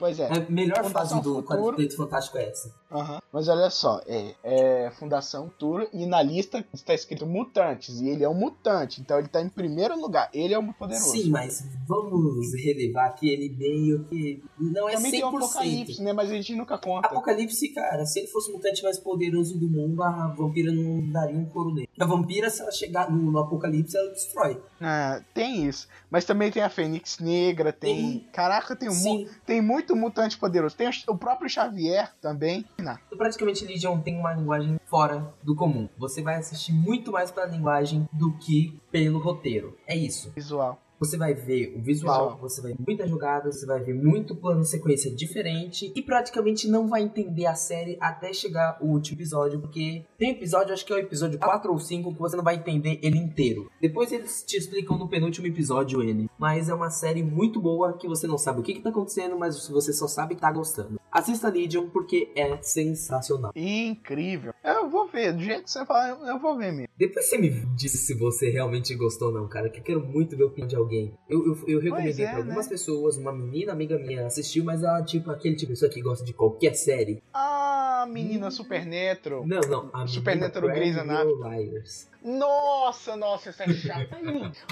Pois é. A melhor Fundação fase do. Quarteto Fantástico é essa. Aham. Mas olha só, é, é Fundação Futuro e na lista está escrito mutantes e ele é um mutante, então ele tá em primeiro lugar. Ele é o poderoso. Sim, mas vamos relevar que ele meio que não é Também 100%. tem o Apocalipse, né? Mas a gente nunca conta. Apocalipse, cara, se ele fosse o mutante mais poderoso do mundo, a vampira não daria um couro nele. A vampira, se ela chegar no, no Apocalipse, ela destrói. Ah, tem isso. Mas também tem a Fênix Negra, tem. Tem. Caraca, tem um tem muito mutante poderoso. Tem o- o próprio Xavier também. Não. praticamente Legion tem uma linguagem fora do comum. Você vai assistir muito mais pela linguagem do que pelo roteiro. É isso. Visual. Você vai ver o visual, você vai ver muita jogada, você vai ver muito plano sequência diferente e praticamente não vai entender a série até chegar o último episódio, porque tem episódio, acho que é o episódio 4 ou 5, que você não vai entender ele inteiro. Depois eles te explicam no penúltimo episódio ele. Mas é uma série muito boa que você não sabe o que, que tá acontecendo, mas você só sabe que tá gostando. Assista Legion porque é sensacional. Incrível. Eu vou ver. Do jeito que você fala, eu- vou ver mesmo. Depois você me disse se você realmente gostou ou não, cara, que eu quero muito ver a opinião de alguém. Eu, eu, eu recomendei é, pra algumas né? pessoas, uma menina amiga minha assistiu, mas ela, tipo, aquele tipo de pessoa que gosta de qualquer série. Ah, menina Supernatural. Não, não. A Supernatural menina Grey's Liars. Nossa, nossa, isso é chato.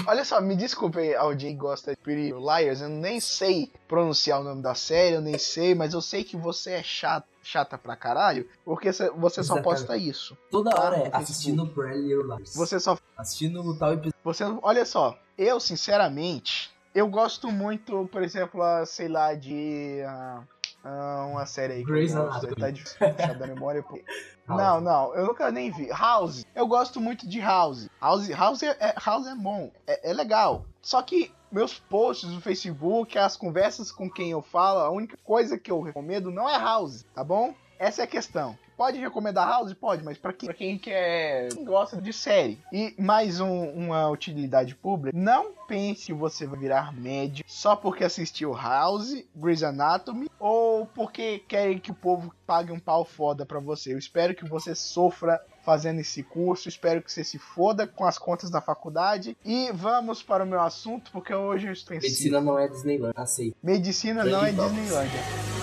Olha só, me desculpe Jay que gosta de Pretty Liars, eu nem sei pronunciar o nome da série, eu nem sei, mas eu sei que você é chato, chata pra caralho, porque cê- você só posta isso. Toda Ah, hora é assistindo Liars. Você só Assistindo o tal episódio. Você, olha só, eu sinceramente, eu gosto muito, por exemplo, a, sei lá, de ah, ah, uma série aí Grey's Anatomy. tá difícil da memória. pô. Não, não, eu nunca nem vi. House, eu gosto muito de House. House, House, é, é- House é bom, é, é legal. Só que meus posts no Facebook, as conversas com quem eu falo, a única coisa que eu recomendo não é House, tá bom? Essa é a questão. Pode recomendar House? Pode, mas pra quem, pra quem quer quem gosta de série. E mais um- uma utilidade pública, não pense que você vai virar médio só porque assistiu House, Grey's Anatomy ou porque querem que o povo pague um pau foda pra você. Eu espero que você sofra fazendo esse curso, espero que você se foda com as contas da faculdade. E vamos para o meu assunto, porque hoje eu estou em Medicina não é Disneyland. Aceito. Medicina não é Então.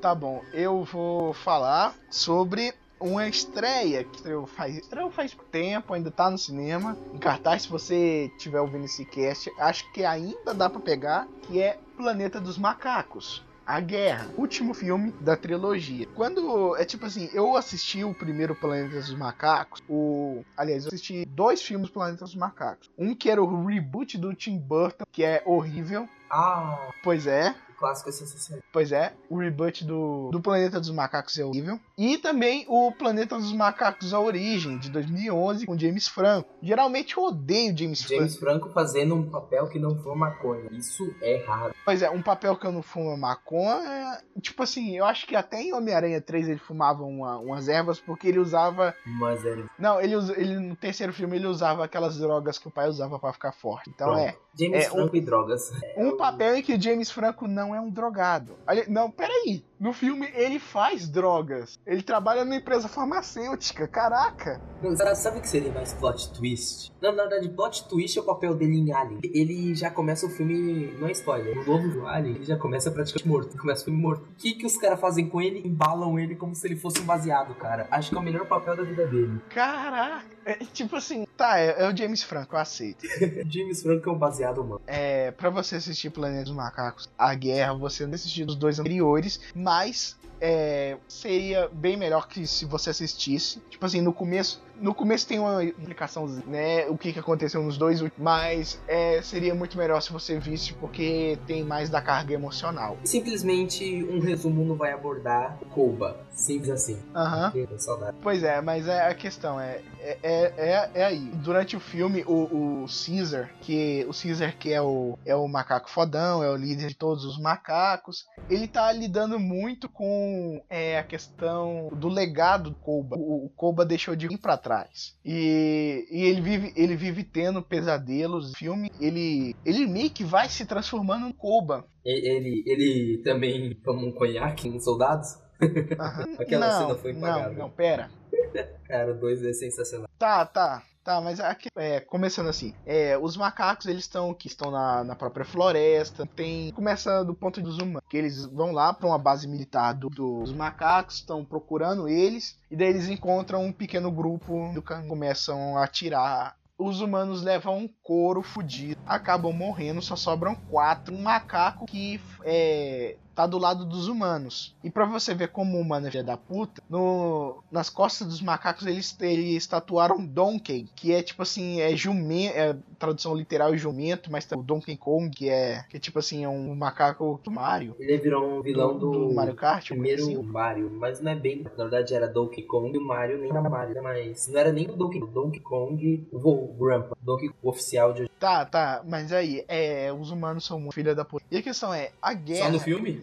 Tá bom, eu vou falar sobre uma estreia que estreou faz, estreou faz tempo, ainda tá no cinema, em cartaz, se você tiver ouvindo esse cast, acho que ainda dá pra pegar, que é Planeta dos Macacos. A Guerra, último filme da trilogia. Quando é tipo assim, eu assisti o primeiro Planeta dos Macacos, o, aliás, eu assisti dois filmes Planeta dos Macacos. Um que era o reboot do Tim Burton, que é horrível. Ah, Pois é, clássico é sensacional. Pois é, o reboot do, do Planeta dos Macacos é horrível. E também o Planeta dos Macacos A Origem, de 2011, com James Franco. Geralmente eu odeio James, James Franco. Franco fazendo um papel que não for maconha. Isso é raro. Pois é, um papel que eu não fumo é maconha. Tipo assim, eu acho que até em Homem-Aranha 3 ele fumava uma- umas ervas porque ele usava. Mas é. Não, ele, ele no terceiro filme ele usava aquelas drogas que o pai usava pra ficar forte. Então é. James É, Franco e drogas. Um papel em que James Franco não é um drogado. Ali- Não, peraí. No filme ele faz drogas. Ele trabalha numa empresa farmacêutica. Caraca. Não, sabe- sabe o que seria mais plot twist? Não, na verdade, plot twist é o papel dele em Alien. Ele já começa o filme, não é spoiler, no novo do Alien, ele já começa praticamente morto. Começa o filme morto. O que, que os caras fazem com ele? Embalam ele como se ele fosse um baseado, cara. Acho que é o melhor papel da vida dele. Caraca. É, tipo assim, tá, é, é o James Franco, eu aceito. James Franco é um baseado humano. É, pra você assistir Planeta dos Macacos, A Guerra, você não assistiu os dois anteriores, mas é, seria bem melhor que se você assistisse. Tipo assim, no começo. No começo tem uma explicação, né? O que, que aconteceu nos dois, últimos, mas é, seria muito melhor se você visse, porque tem mais da carga emocional. Simplesmente um resumo não vai abordar Koba. Simples assim. Aham. Saudade. Pois é, mas é a questão, é, é, é, é, é aí. Durante o filme, o, o Caesar, que o Caesar que é o, é o macaco fodão, é o líder de todos os macacos, ele tá lidando muito com é, a questão do legado do Koba. O, o Koba deixou de ir pra trás. E, e ele, vive, ele vive tendo pesadelos. Filme, ele, ele meio que vai se transformando em Koba. Ele, ele também toma um conhaque nos soldados? Aquela não, cena foi Não, impagável. não, pera. Cara, o 2 é sensacional. Tá, tá. Tá, mas aqui, é, começando assim, é, os macacos eles estão que estão na, na própria floresta, tem começa do ponto dos humanos, que eles vão lá para uma base militar do- dos macacos, estão procurando eles e daí eles encontram um pequeno grupo do começam a atirar. Os humanos levam um couro fudido, acabam morrendo, só sobram quatro. Um macaco que é, tá do lado dos humanos. E pra você ver como o humano é filha da puta, no, nas costas dos macacos eles, eles tatuaram Donkey, que é tipo assim, é jumento, é tradução literal é jumento, mas tem o Donkey Kong, é, que é tipo assim, é um macaco do Mario. Ele virou um vilão do, do Mario Kart, primeiro assim. Mario, mas não é bem, na verdade era Donkey Kong e o Mario nem era Mario, mas não era nem o Donkey, Donkey Kong, o Grandpa, Donkey Kong oficial de hoje. Tá, tá, mas aí, é, os humanos são filha da puta. E a questão é, a guerra... Só no filme?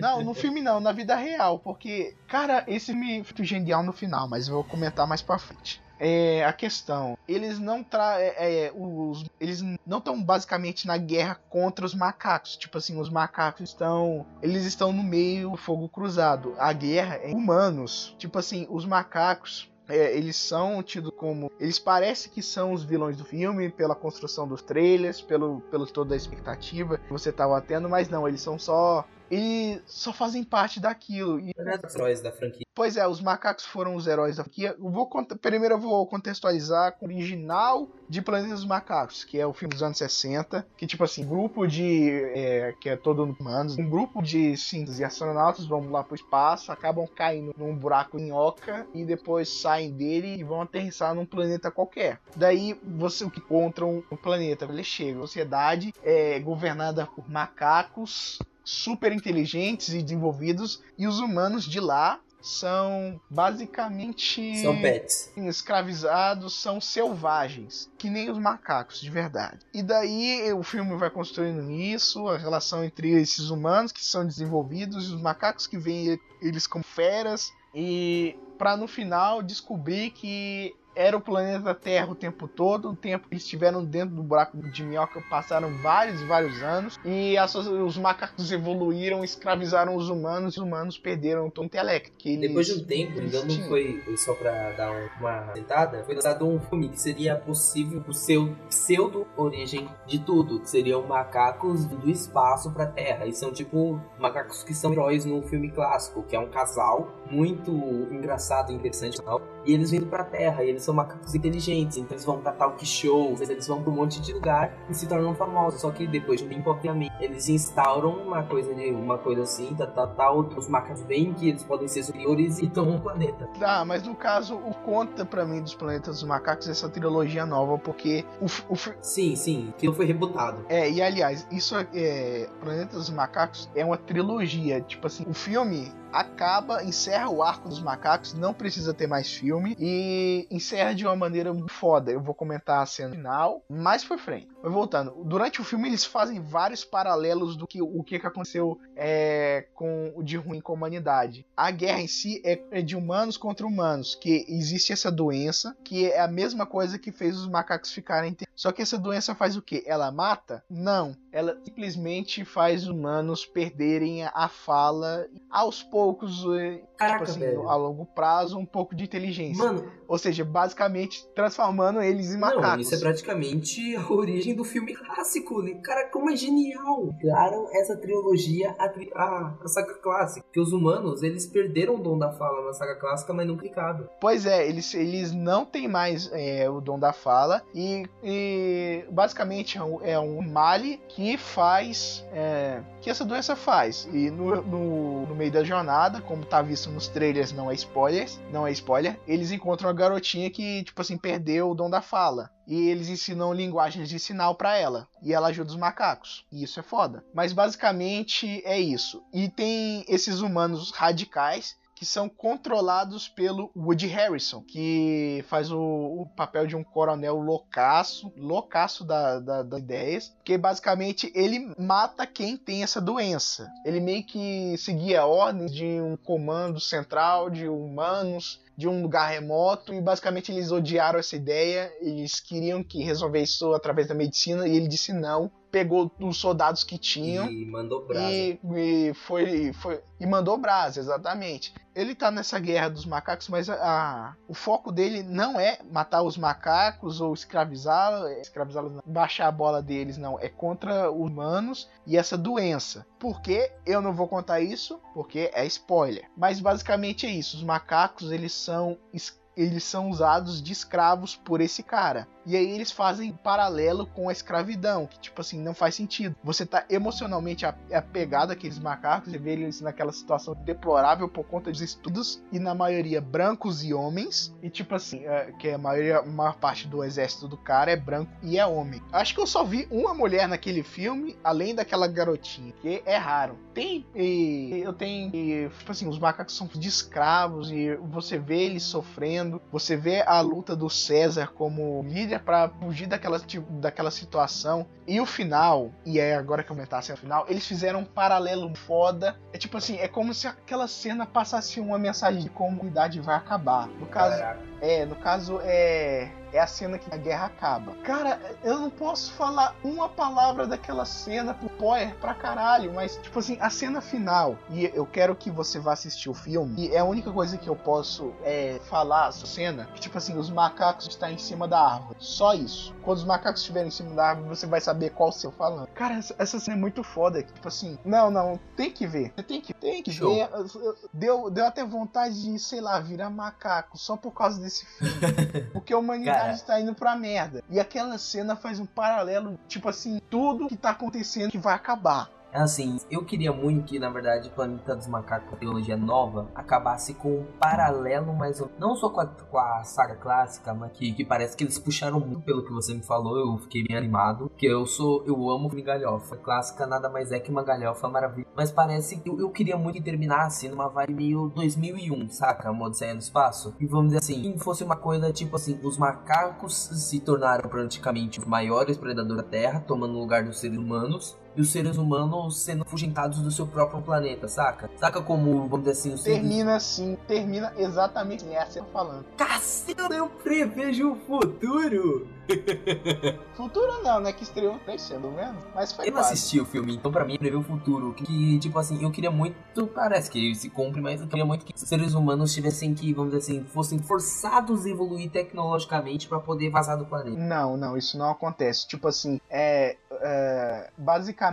Não, no filme não, na vida real, porque, cara, esse me foi genial no final, mas eu vou comentar mais pra frente. É, a questão, eles não tra é, é, os eles não estão basicamente na guerra contra os macacos. Tipo assim, os macacos estão, eles estão no meio do fogo cruzado. A guerra é humanos. Tipo assim, os macacos é, eles são tidos como. Eles parecem que são os vilões do filme, pela construção dos trailers, pelo, pelo toda a expectativa que você estava tendo, mas não, eles são só. Eles só fazem parte daquilo. E, Os heróis da franquia. pois é, os macacos foram os heróis da franquia. Eu vou cont- Primeiro eu vou contextualizar com o original de Planeta dos Macacos, que é o filme dos anos 60. Que, tipo assim, grupo de. é, que é todo humanos. Um grupo de cientistas e astronautas vão lá pro espaço, acabam caindo num buraco minhoca e depois saem dele e vão aterrissar num planeta qualquer. Daí você encontram no planeta. Eles chegam. A sociedade é governada por macacos super inteligentes e desenvolvidos, e os humanos de lá são basicamente São pets. escravizados, são selvagens, que nem os macacos de verdade. E daí o filme vai construindo isso, a relação entre esses humanos que são desenvolvidos e os macacos que veem eles como feras e para no final descobrir que era o planeta Terra o tempo todo, o tempo que estiveram dentro do buraco de minhoca passaram vários e vários anos e as- os macacos evoluíram, escravizaram os humanos e os humanos perderam o intelecto. Que eles, Depois de um tempo, ainda não tinham. foi foi só pra dar um- uma sentada, foi lançado um filme que seria possível o seu pseudo origem de tudo, que seriam macacos do espaço pra Terra. E são tipo macacos que são heróis no filme clássico, que é um casal muito engraçado e interessante e eles vindo pra Terra, e eles são macacos inteligentes, então eles vão pra talk shows, eles vão pra um monte de lugar e se tornam famosos. Só que depois de um tempo, obviamente, eles instauram uma coisa de uma coisa assim, tá, tá, tá, outros macacos veem que eles podem ser superiores e tomam o planeta. Tá, mas no caso, o conta pra mim dos Planetas dos Macacos é essa trilogia nova, porque o, o Sim, sim, aquilo foi rebutado. é, e aliás, isso é, é Planeta dos Macacos é uma trilogia, tipo assim, o filme acaba, encerra o arco dos macacos, não precisa ter mais filme e encerra de uma maneira foda. Eu vou comentar a cena final mais pra frente. Mas voltando, durante o filme eles fazem vários paralelos do que o que, que aconteceu é, com o de ruim com a humanidade. A guerra em si é, é de humanos contra humanos, que existe essa doença, que é a mesma coisa que fez os macacos ficarem. Só que essa doença faz o quê? Ela mata? Não. Ela simplesmente faz os humanos perderem a- fala aos poucos, eh, Caraca, tipo assim, velho. a longo prazo, um pouco de inteligência. Mano, Ou seja, basicamente transformando eles em macacos. não, isso é praticamente a origem do filme clássico, né? Cara, como é genial! Criaram essa trilogia, a, tri- a, a saga clássica. Que os humanos, eles perderam o dom da fala na saga clássica, mas não clicado. Pois é, eles, eles não têm mais é, o dom da fala e, e basicamente é um, é um male que faz é, que essa doença faz. E no, no, no meio da jornada, como tá visto nos trailers, não é spoilers, não é spoiler, eles encontram uma garotinha que tipo assim perdeu o dom da fala. E eles ensinam linguagens de sinal pra ela. E ela ajuda os macacos. E isso é foda. Mas basicamente é isso. E tem esses humanos radicais que são controlados pelo Woody Harrison, que faz o, o papel de um coronel loucaço, loucaço da, da- das ideias, que basicamente ele mata quem tem essa doença. Ele meio que seguia ordens de um comando central de humanos de um lugar remoto e basicamente eles odiaram essa ideia, eles queriam que resolver isso através da medicina e ele disse não, pegou os soldados que tinham E mandou brasa. e, e foi, foi e mandou brasa, exatamente. Ele tá nessa guerra dos macacos, mas a, a- o foco dele não é matar os macacos ou escravizá-los, escravizá-los, não, baixar a bola deles, não. É contra os humanos e essa doença. Por quê? Eu não vou contar isso, porque é spoiler. Mas basicamente é isso. Os macacos, eles são es- eles são usados de escravos por esse cara. E aí eles fazem paralelo com a escravidão, que tipo assim, não faz sentido. Você tá emocionalmente a- apegado àqueles macacos, você vê eles naquela situação deplorável por conta dos estudos, e na maioria brancos e homens, e tipo assim, é, que a maioria, a maior parte do exército do cara é branco e é homem. Acho que eu só vi uma mulher naquele filme, além daquela garotinha, que é raro. Tem, e, eu tenho, e, tipo assim, os macacos são de escravos, e você vê eles sofrendo, você vê a luta do César como líder para fugir daquela, tipo, daquela situação. E o final, e é agora que eu comentar assim, o final, eles fizeram um paralelo foda. É tipo assim, é como se aquela cena passasse uma mensagem de como a humanidade vai acabar. No caso, é, no caso é é a cena que a guerra acaba. Cara, eu não posso falar uma palavra daquela cena pro spoiler pra caralho, mas tipo assim, a cena final, e eu quero que você vá assistir o filme, e é a única coisa que eu posso é, falar sobre a cena, que tipo assim, os macacos estão em cima da árvore. Só isso. Quando os macacos estiverem em cima da árvore, você vai saber qual o seu falando. Cara, essa, essa cena é muito foda. Tipo assim, não, não, tem que ver. Você tem que, tem que Show. ver. Deu, deu até vontade de, sei lá, virar macaco só por causa desse filme. Porque a humanidade Cara. está indo pra merda. E aquela cena faz um paralelo, tipo assim, tudo que tá acontecendo que vai acabar. Assim, eu queria muito que, na verdade, Planeta dos Macacos, a trilogia nova, acabasse com um paralelo mais ou não só com a, com a saga clássica, mas que, que parece que eles puxaram muito pelo que você me falou, eu fiquei bem animado, que eu sou, eu amo filme galhofa. A clássica nada mais é que uma galhofa maravilhosa. Mas parece que eu, eu queria muito que terminasse numa vibe meio 2001, saca? Uma Odisseia no espaço. E vamos dizer assim, fosse uma coisa tipo assim, os macacos se tornaram praticamente os maiores predadores da Terra, tomando o lugar dos seres humanos e os seres humanos sendo fugentados do seu próprio planeta, saca? Saca como, vamos dizer assim, seres... Termina assim, termina exatamente assim, essa eu tô falando. Caceta, eu prevejo o futuro! Futuro não, né? Que estreou três sendo vendo? Mas foi Eu não quase. assisti o filme, então pra mim prever o futuro. Que, tipo assim, eu queria muito. Parece que se cumpre, mas eu queria muito que os seres humanos tivessem que, vamos dizer assim, fossem forçados a evoluir tecnologicamente pra poder vazar do planeta. Não, não, isso não acontece. Tipo assim, é, é, basicamente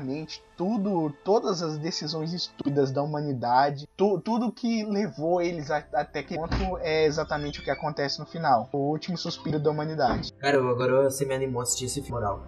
tudo, todas as decisões estúpidas da humanidade, tu- tudo que levou eles a- até que ponto é exatamente o que acontece no final. O último suspiro da humanidade. Cara, agora você me animou a assistir esse filme moral.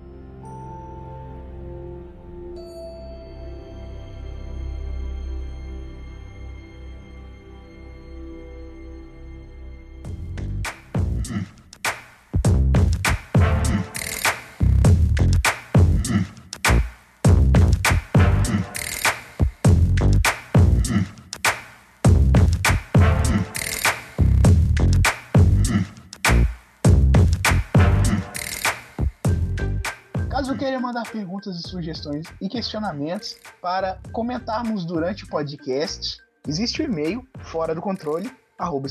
Perguntas e sugestões e questionamentos para comentarmos durante o podcast, existe o e-mail fora do controle arroba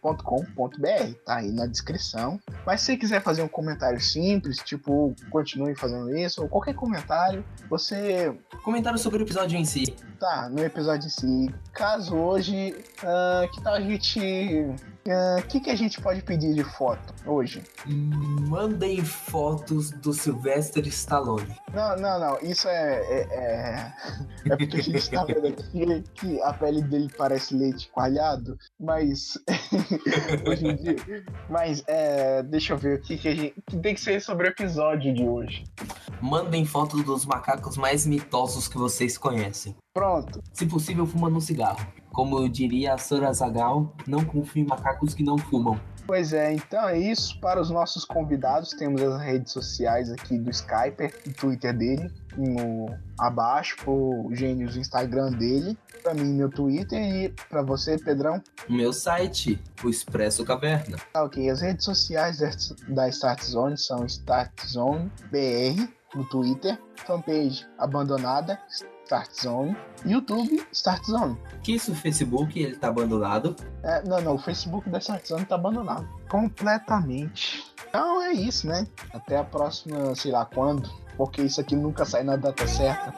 startzone.com.br, tá aí na descrição. Mas se você quiser fazer um comentário simples, tipo, continue fazendo isso, ou qualquer comentário, você Comentário sobre o episódio em si. tá no episódio em si. Caso hoje, ah, que tal a gente. O que, que a gente pode pedir de foto hoje? Mandem fotos do Sylvester Stallone. Não, não, não. Isso é. É, é... é porque a gente tá vendo aqui que a pele dele parece leite coalhado, mas. hoje em dia. Mas, é. Deixa eu ver o que, que a gente. que tem que ser sobre o episódio de hoje. Mandem fotos dos macacos mais mitosos que vocês conhecem. Pronto. Se possível, fumando um cigarro. Como diria a Sora Zagal, não confie em macacos que não fumam. Pois é, então é isso. Para os nossos convidados, temos as redes sociais aqui do Skyper e Twitter dele, no abaixo, pro Gênios o Instagram dele, para mim meu Twitter e para você, Pedrão. O meu site, o Expresso Caverna. Tá ok, as redes sociais da- da Start Zone são Startzone BR no Twitter, fanpage abandonada, Start Zone, YouTube, Start Zone. Que isso, o Facebook, ele tá abandonado. É, não, não, o Facebook da Start Zone tá abandonado. Completamente. Então é isso, né? Até a próxima, sei lá quando, porque isso aqui nunca sai na data certa.